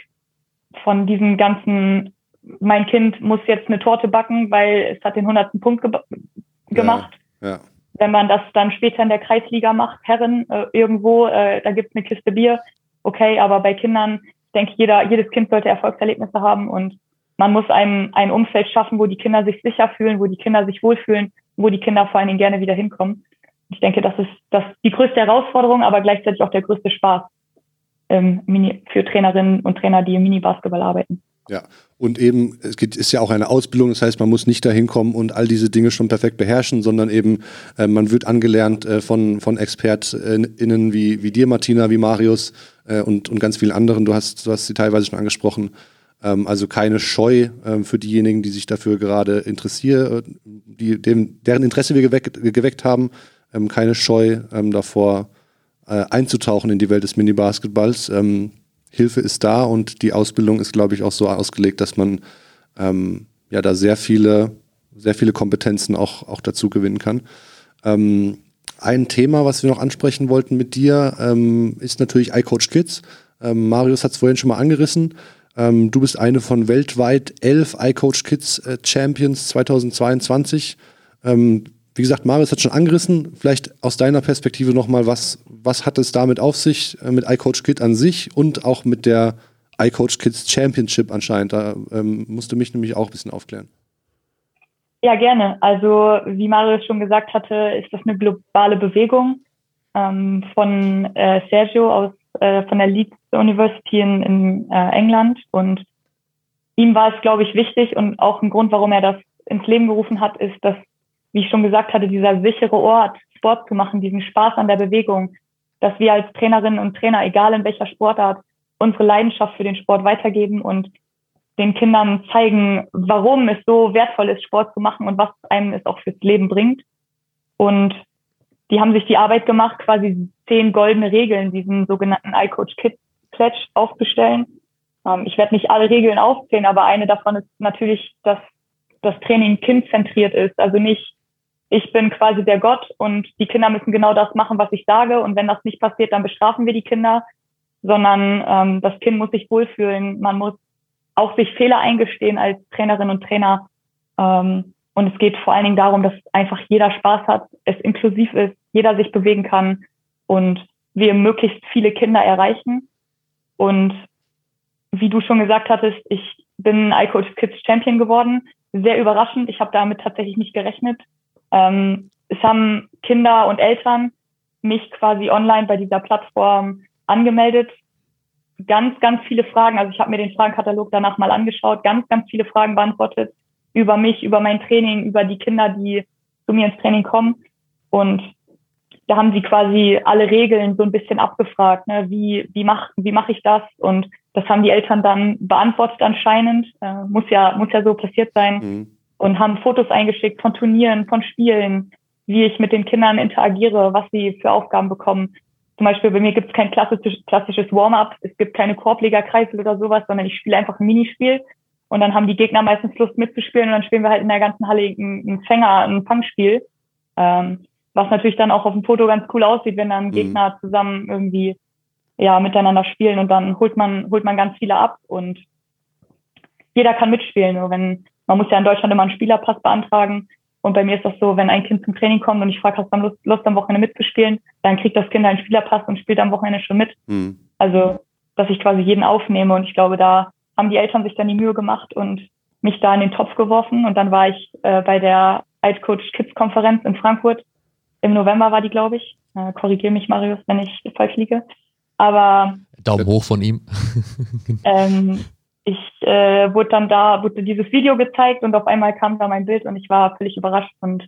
von diesem ganzen, mein Kind muss jetzt eine Torte backen, weil es hat den hundertsten Punkt ge gemacht. Ja, ja. Wenn man das dann später in der Kreisliga macht, Herren, äh, irgendwo, äh, da gibt's eine Kiste Bier, okay, aber bei Kindern, ich denke, jeder, jedes Kind sollte Erfolgserlebnisse haben und man muss einem ein Umfeld schaffen, wo die Kinder sich sicher fühlen, wo die Kinder sich wohlfühlen, wo die Kinder vor allen Dingen gerne wieder hinkommen. Ich denke, das ist das die größte Herausforderung, aber gleichzeitig auch der größte Spaß ähm, für Trainerinnen und Trainer, die im Mini-Basketball arbeiten. Ja, und eben, es ist ja auch eine Ausbildung, das heißt, man muss nicht dahin kommen und all diese Dinge schon perfekt beherrschen, sondern eben, äh, man wird angelernt äh, von, von ExpertInnen wie, wie dir, Martina, wie Marius äh, und, und ganz vielen anderen. Du hast, du hast sie teilweise schon angesprochen. Ähm, also keine Scheu ähm, für diejenigen, die sich dafür gerade interessieren, die, dem, deren Interesse wir geweckt, geweckt haben, ähm, keine Scheu ähm, davor äh, einzutauchen in die Welt des Mini-Basketballs. Ähm, Hilfe ist da und die Ausbildung ist, glaube ich, auch so ausgelegt, dass man ähm, ja da sehr viele, sehr viele Kompetenzen auch, auch dazu gewinnen kann. Ähm, ein Thema, was wir noch ansprechen wollten mit dir, ähm, ist natürlich iCoach Kids. Ähm, Marius hat es vorhin schon mal angerissen. Ähm, du bist eine von weltweit elf iCoach Kids äh, Champions 2022. Ähm, wie gesagt, Marius hat schon angerissen. Vielleicht aus deiner Perspektive nochmal, was, was hat es damit auf sich äh, mit iCoach Kid an sich und auch mit der iCoach Kids Championship anscheinend? Da ähm, musst du mich nämlich auch ein bisschen aufklären. Ja, gerne. Also, wie Marius schon gesagt hatte, ist das eine globale Bewegung ähm, von äh, Sergio aus äh, von der Leeds University in, in äh, England und ihm war es, glaube ich, wichtig und auch ein Grund, warum er das ins Leben gerufen hat, ist, dass wie ich schon gesagt hatte, dieser sichere Ort, Sport zu machen, diesen Spaß an der Bewegung, dass wir als Trainerinnen und Trainer, egal in welcher Sportart, unsere Leidenschaft für den Sport weitergeben und den Kindern zeigen, warum es so wertvoll ist, Sport zu machen und was einem es auch fürs Leben bringt. Und die haben sich die Arbeit gemacht, quasi zehn goldene Regeln, diesen sogenannten iCoach Kids Pledge aufzustellen. Ähm, ich werde nicht alle Regeln aufzählen, aber eine davon ist natürlich, dass das Training kindzentriert ist. Also nicht ich bin quasi der Gott und die Kinder müssen genau das machen, was ich sage. Und wenn das nicht passiert, dann bestrafen wir die Kinder, sondern ähm, das Kind muss sich wohlfühlen. Man muss auch sich Fehler eingestehen als Trainerin und Trainer. Ähm, und es geht vor allen Dingen darum, dass einfach jeder Spaß hat, es inklusiv ist, jeder sich bewegen kann und wir möglichst viele Kinder erreichen. Und wie du schon gesagt hattest, ich bin iCoach Kids Champion geworden. Sehr überraschend. Ich habe damit tatsächlich nicht gerechnet. Ähm, es haben Kinder und Eltern mich quasi online bei dieser Plattform angemeldet. Ganz, ganz viele Fragen. Also ich habe mir den Fragenkatalog danach mal angeschaut, ganz, ganz viele Fragen beantwortet über mich, über mein Training, über die Kinder, die zu mir ins Training kommen. Und da haben sie quasi alle Regeln so ein bisschen abgefragt, ne? wie, wie mache wie mach ich das? Und das haben die Eltern dann beantwortet anscheinend. Äh, muss ja, muss ja so passiert sein. Mhm und haben Fotos eingeschickt von Turnieren, von Spielen, wie ich mit den Kindern interagiere, was sie für Aufgaben bekommen. Zum Beispiel bei mir gibt es kein klassisches, klassisches Warm-up, es gibt keine Korblegerkreisel oder sowas, sondern ich spiele einfach ein Minispiel und dann haben die Gegner meistens Lust mitzuspielen und dann spielen wir halt in der ganzen Halle ein, Fänger, ein Fangspiel. Ähm, was natürlich dann auch auf dem Foto ganz cool aussieht, wenn dann mhm. Gegner zusammen irgendwie ja miteinander spielen und dann holt man holt man ganz viele ab und jeder kann mitspielen. Nur wenn man muss ja in Deutschland immer einen Spielerpass beantragen. Und bei mir ist das so, wenn ein Kind zum Training kommt und ich frage, hast du Lust, Lust am Wochenende mitzuspielen, dann kriegt das Kind einen Spielerpass und spielt am Wochenende schon mit. Mhm. Also, dass ich quasi jeden aufnehme. Und ich glaube, da haben die Eltern sich dann die Mühe gemacht und mich da in den Topf geworfen. Und dann war ich äh, bei der Altcoach Kids Konferenz in Frankfurt. Im November war die, glaube ich. Äh, Korrigiere mich, Marius, wenn ich falsch liege. Aber Daumen hoch von ihm. ähm, ich äh, wurde dann da, wurde dieses Video gezeigt und auf einmal kam da mein Bild und ich war völlig überrascht und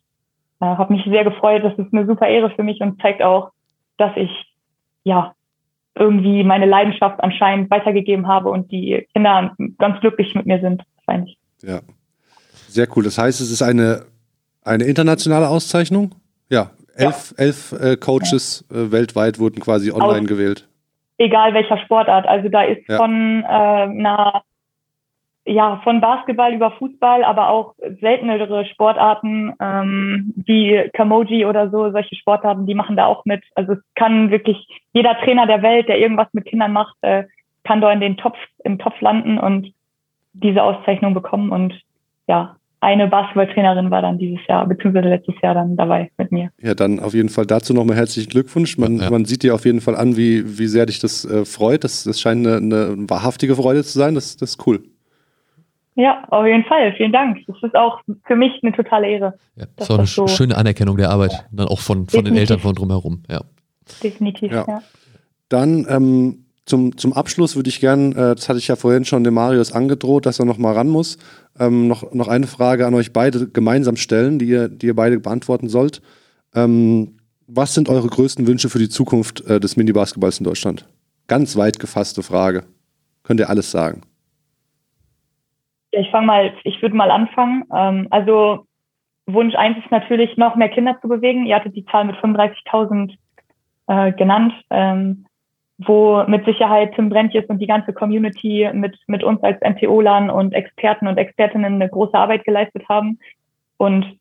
äh, habe mich sehr gefreut. Das ist eine super Ehre für mich und zeigt auch, dass ich ja irgendwie meine Leidenschaft anscheinend weitergegeben habe und die Kinder ganz glücklich mit mir sind, wahrscheinlich. Ja. Sehr cool. Das heißt, es ist eine, eine internationale Auszeichnung? Ja. Elf, ja. elf äh, Coaches äh, weltweit wurden quasi online Aus, gewählt. Egal welcher Sportart. Also da ist ja. von äh, einer ja, von Basketball über Fußball, aber auch seltenere Sportarten ähm, wie Kamoji oder so, solche Sportarten, die machen da auch mit. Also es kann wirklich jeder Trainer der Welt, der irgendwas mit Kindern macht, äh, kann da in den Topf, im Topf landen und diese Auszeichnung bekommen. Und ja, eine Basketballtrainerin war dann dieses Jahr, beziehungsweise letztes Jahr dann dabei mit mir. Ja, dann auf jeden Fall dazu nochmal herzlichen Glückwunsch. Man, ja. man sieht dir auf jeden Fall an, wie, wie sehr dich das äh, freut. Das, das scheint eine, eine wahrhaftige Freude zu sein. Das, das ist cool. Ja, auf jeden Fall. Vielen Dank. Das ist auch für mich eine totale Ehre. Ja, das ist auch eine so schöne Anerkennung der Arbeit, dann auch von, von den Eltern von drumherum. Ja. Definitiv, ja. ja. Dann ähm, zum, zum Abschluss würde ich gern, äh, das hatte ich ja vorhin schon dem Marius angedroht, dass er noch mal ran muss, ähm, noch, noch eine Frage an euch beide gemeinsam stellen, die ihr, die ihr beide beantworten sollt. Ähm, was sind eure größten Wünsche für die Zukunft äh, des Mini-Basketballs in Deutschland? Ganz weit gefasste Frage. Könnt ihr alles sagen? Ja, ich fange mal, ich würde mal anfangen. Ähm, also Wunsch eins ist natürlich, noch mehr Kinder zu bewegen. Ihr hattet die Zahl mit 35.000 äh, genannt, ähm, wo mit Sicherheit Tim Brentjes und die ganze Community mit, mit uns als MTO-Lern und Experten und Expertinnen eine große Arbeit geleistet haben. Und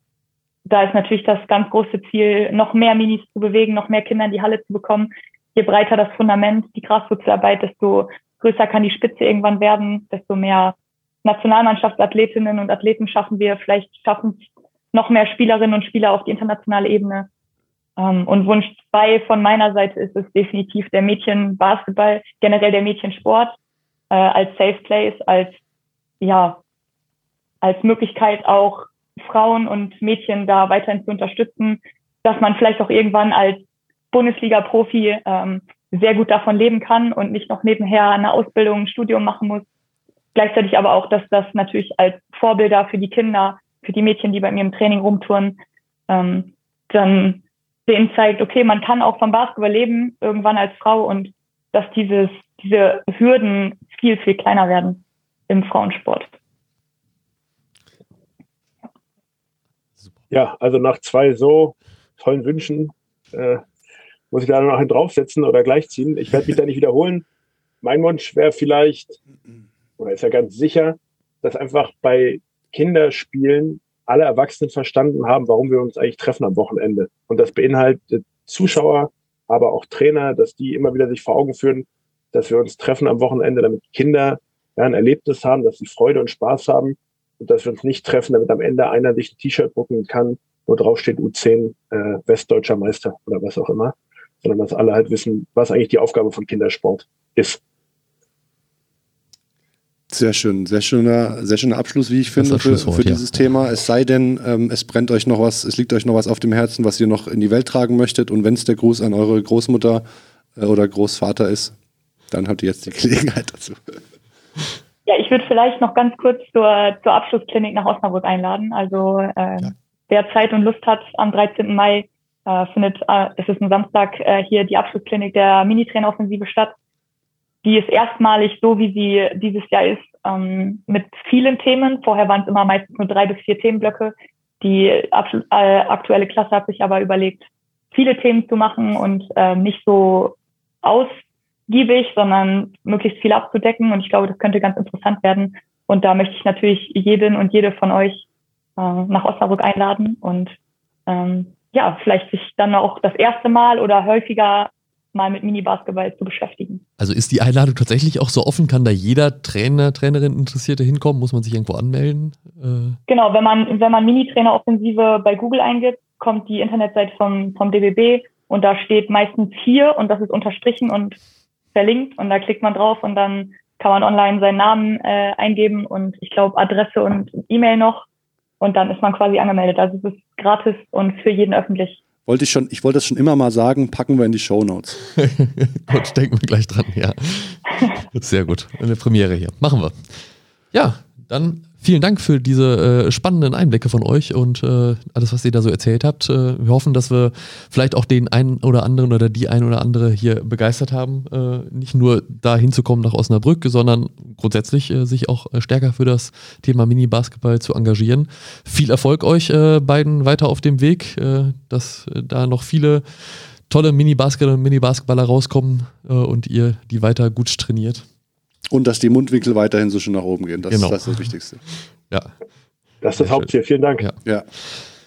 da ist natürlich das ganz große Ziel, noch mehr Minis zu bewegen, noch mehr Kinder in die Halle zu bekommen. Je breiter das Fundament, die Graswurzelarbeit, desto größer kann die Spitze irgendwann werden, desto mehr Nationalmannschaftsathletinnen und Athleten schaffen wir, vielleicht schaffen noch mehr Spielerinnen und Spieler auf die internationale Ebene. Ähm, und Wunsch zwei von meiner Seite ist es definitiv der Mädchenbasketball, generell der Mädchensport äh, als Safe Place, als ja als Möglichkeit auch Frauen und Mädchen da weiterhin zu unterstützen, dass man vielleicht auch irgendwann als Bundesliga-Profi ähm, sehr gut davon leben kann und nicht noch nebenher eine Ausbildung, ein Studium machen muss, Gleichzeitig aber auch, dass das natürlich als Vorbilder für die Kinder, für die Mädchen, die bei mir im Training rumtouren, ähm, dann denen zeigt, okay, man kann auch vom Basketball leben, irgendwann als Frau und dass dieses, diese Hürden viel, viel kleiner werden im Frauensport. Ja, also nach zwei so tollen Wünschen äh, muss ich da noch einen draufsetzen oder gleichziehen. Ich werde mich da nicht wiederholen. Mein Wunsch wäre vielleicht, oder ist ja ganz sicher, dass einfach bei Kinderspielen alle Erwachsenen verstanden haben, warum wir uns eigentlich treffen am Wochenende. Und das beinhaltet Zuschauer, aber auch Trainer, dass die immer wieder sich vor Augen führen, dass wir uns treffen am Wochenende, damit Kinder ja, ein Erlebnis haben, dass sie Freude und Spaß haben und dass wir uns nicht treffen, damit am Ende einer sich ein T-Shirt drucken kann, wo drauf steht U10 äh, Westdeutscher Meister oder was auch immer, sondern dass alle halt wissen, was eigentlich die Aufgabe von Kindersport ist. Sehr schön, sehr schöner, sehr schöner Abschluss, wie ich finde, für, für dieses ja. Thema. Es sei denn, ähm, es brennt euch noch was, es liegt euch noch was auf dem Herzen, was ihr noch in die Welt tragen möchtet. Und wenn es der Gruß an eure Großmutter äh, oder Großvater ist, dann habt ihr jetzt die [LAUGHS] Gelegenheit dazu. Ja, ich würde vielleicht noch ganz kurz zur, zur Abschlussklinik nach Osnabrück einladen. Also äh, ja. wer Zeit und Lust hat, am 13. Mai äh, findet, äh, es ist ein Samstag, äh, hier die Abschlussklinik der Minitrainer-Offensive statt die ist erstmalig so, wie sie dieses Jahr ist, ähm, mit vielen Themen. Vorher waren es immer meistens nur drei bis vier Themenblöcke. Die äh, aktuelle Klasse hat sich aber überlegt, viele Themen zu machen und äh, nicht so ausgiebig, sondern möglichst viel abzudecken. Und ich glaube, das könnte ganz interessant werden. Und da möchte ich natürlich jeden und jede von euch äh, nach Osnabrück einladen und ähm, ja, vielleicht sich dann auch das erste Mal oder häufiger mal mit Mini-Basketball zu beschäftigen. Also ist die Einladung tatsächlich auch so offen? Kann da jeder Trainer, Trainerin Interessierte hinkommen? Muss man sich irgendwo anmelden? Äh genau, wenn man, wenn man Mini-Trainer-Offensive bei Google eingibt, kommt die Internetseite vom, vom DBB und da steht meistens hier und das ist unterstrichen und verlinkt und da klickt man drauf und dann kann man online seinen Namen äh, eingeben und ich glaube Adresse und E-Mail noch und dann ist man quasi angemeldet. Also es ist gratis und für jeden öffentlich. Wollte ich schon, ich wollte das schon immer mal sagen, packen wir in die Show Notes. [LAUGHS] gut, denken wir gleich dran, ja. [LAUGHS] Sehr gut. Eine Premiere hier. Machen wir. Ja, dann vielen Dank für diese äh, spannenden Einblicke von euch und äh, alles, was ihr da so erzählt habt. Äh, wir hoffen, dass wir vielleicht auch den einen oder anderen oder die ein oder andere hier begeistert haben, äh, nicht nur da hinzukommen nach Osnabrück, sondern grundsätzlich äh, sich auch äh, stärker für das Thema Mini-Basketball zu engagieren. Viel Erfolg euch beiden weiter auf dem Weg, dass da noch viele tolle Mini-Basketballer und Mini-Basketballer rauskommen und ihr die weiter gut trainiert. Und dass die Mundwinkel weiterhin so schön nach oben gehen. Das, genau. das ist das Wichtigste. Ja. Das ist das Hauptziel. Vielen Dank. Ja. ja.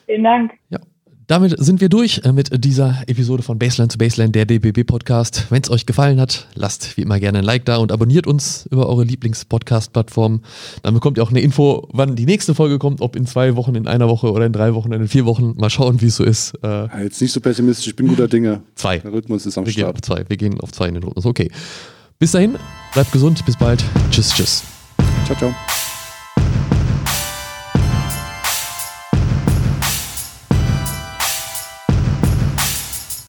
Vielen Dank. Ja. Damit sind wir durch äh, mit dieser Episode von Baseline zu Baseline, der DBB Podcast. Wenn es euch gefallen hat, lasst wie immer gerne ein Like da und abonniert uns über eure Lieblings-Podcast-Plattform. Dann bekommt ihr auch eine Info, wann die nächste Folge kommt, ob in zwei Wochen, in einer Woche oder in drei Wochen in vier Wochen. Mal schauen, wie es so ist. Äh, Jetzt nicht so pessimistisch, ich bin guter Dinge. Zwei. Der Rhythmus ist am wir Start. Gehen auf zwei. Wir gehen auf zwei in den Rhythmus. Okay. Bis dahin, bleibt gesund, bis bald. Tschüss, tschüss. Ciao, ciao.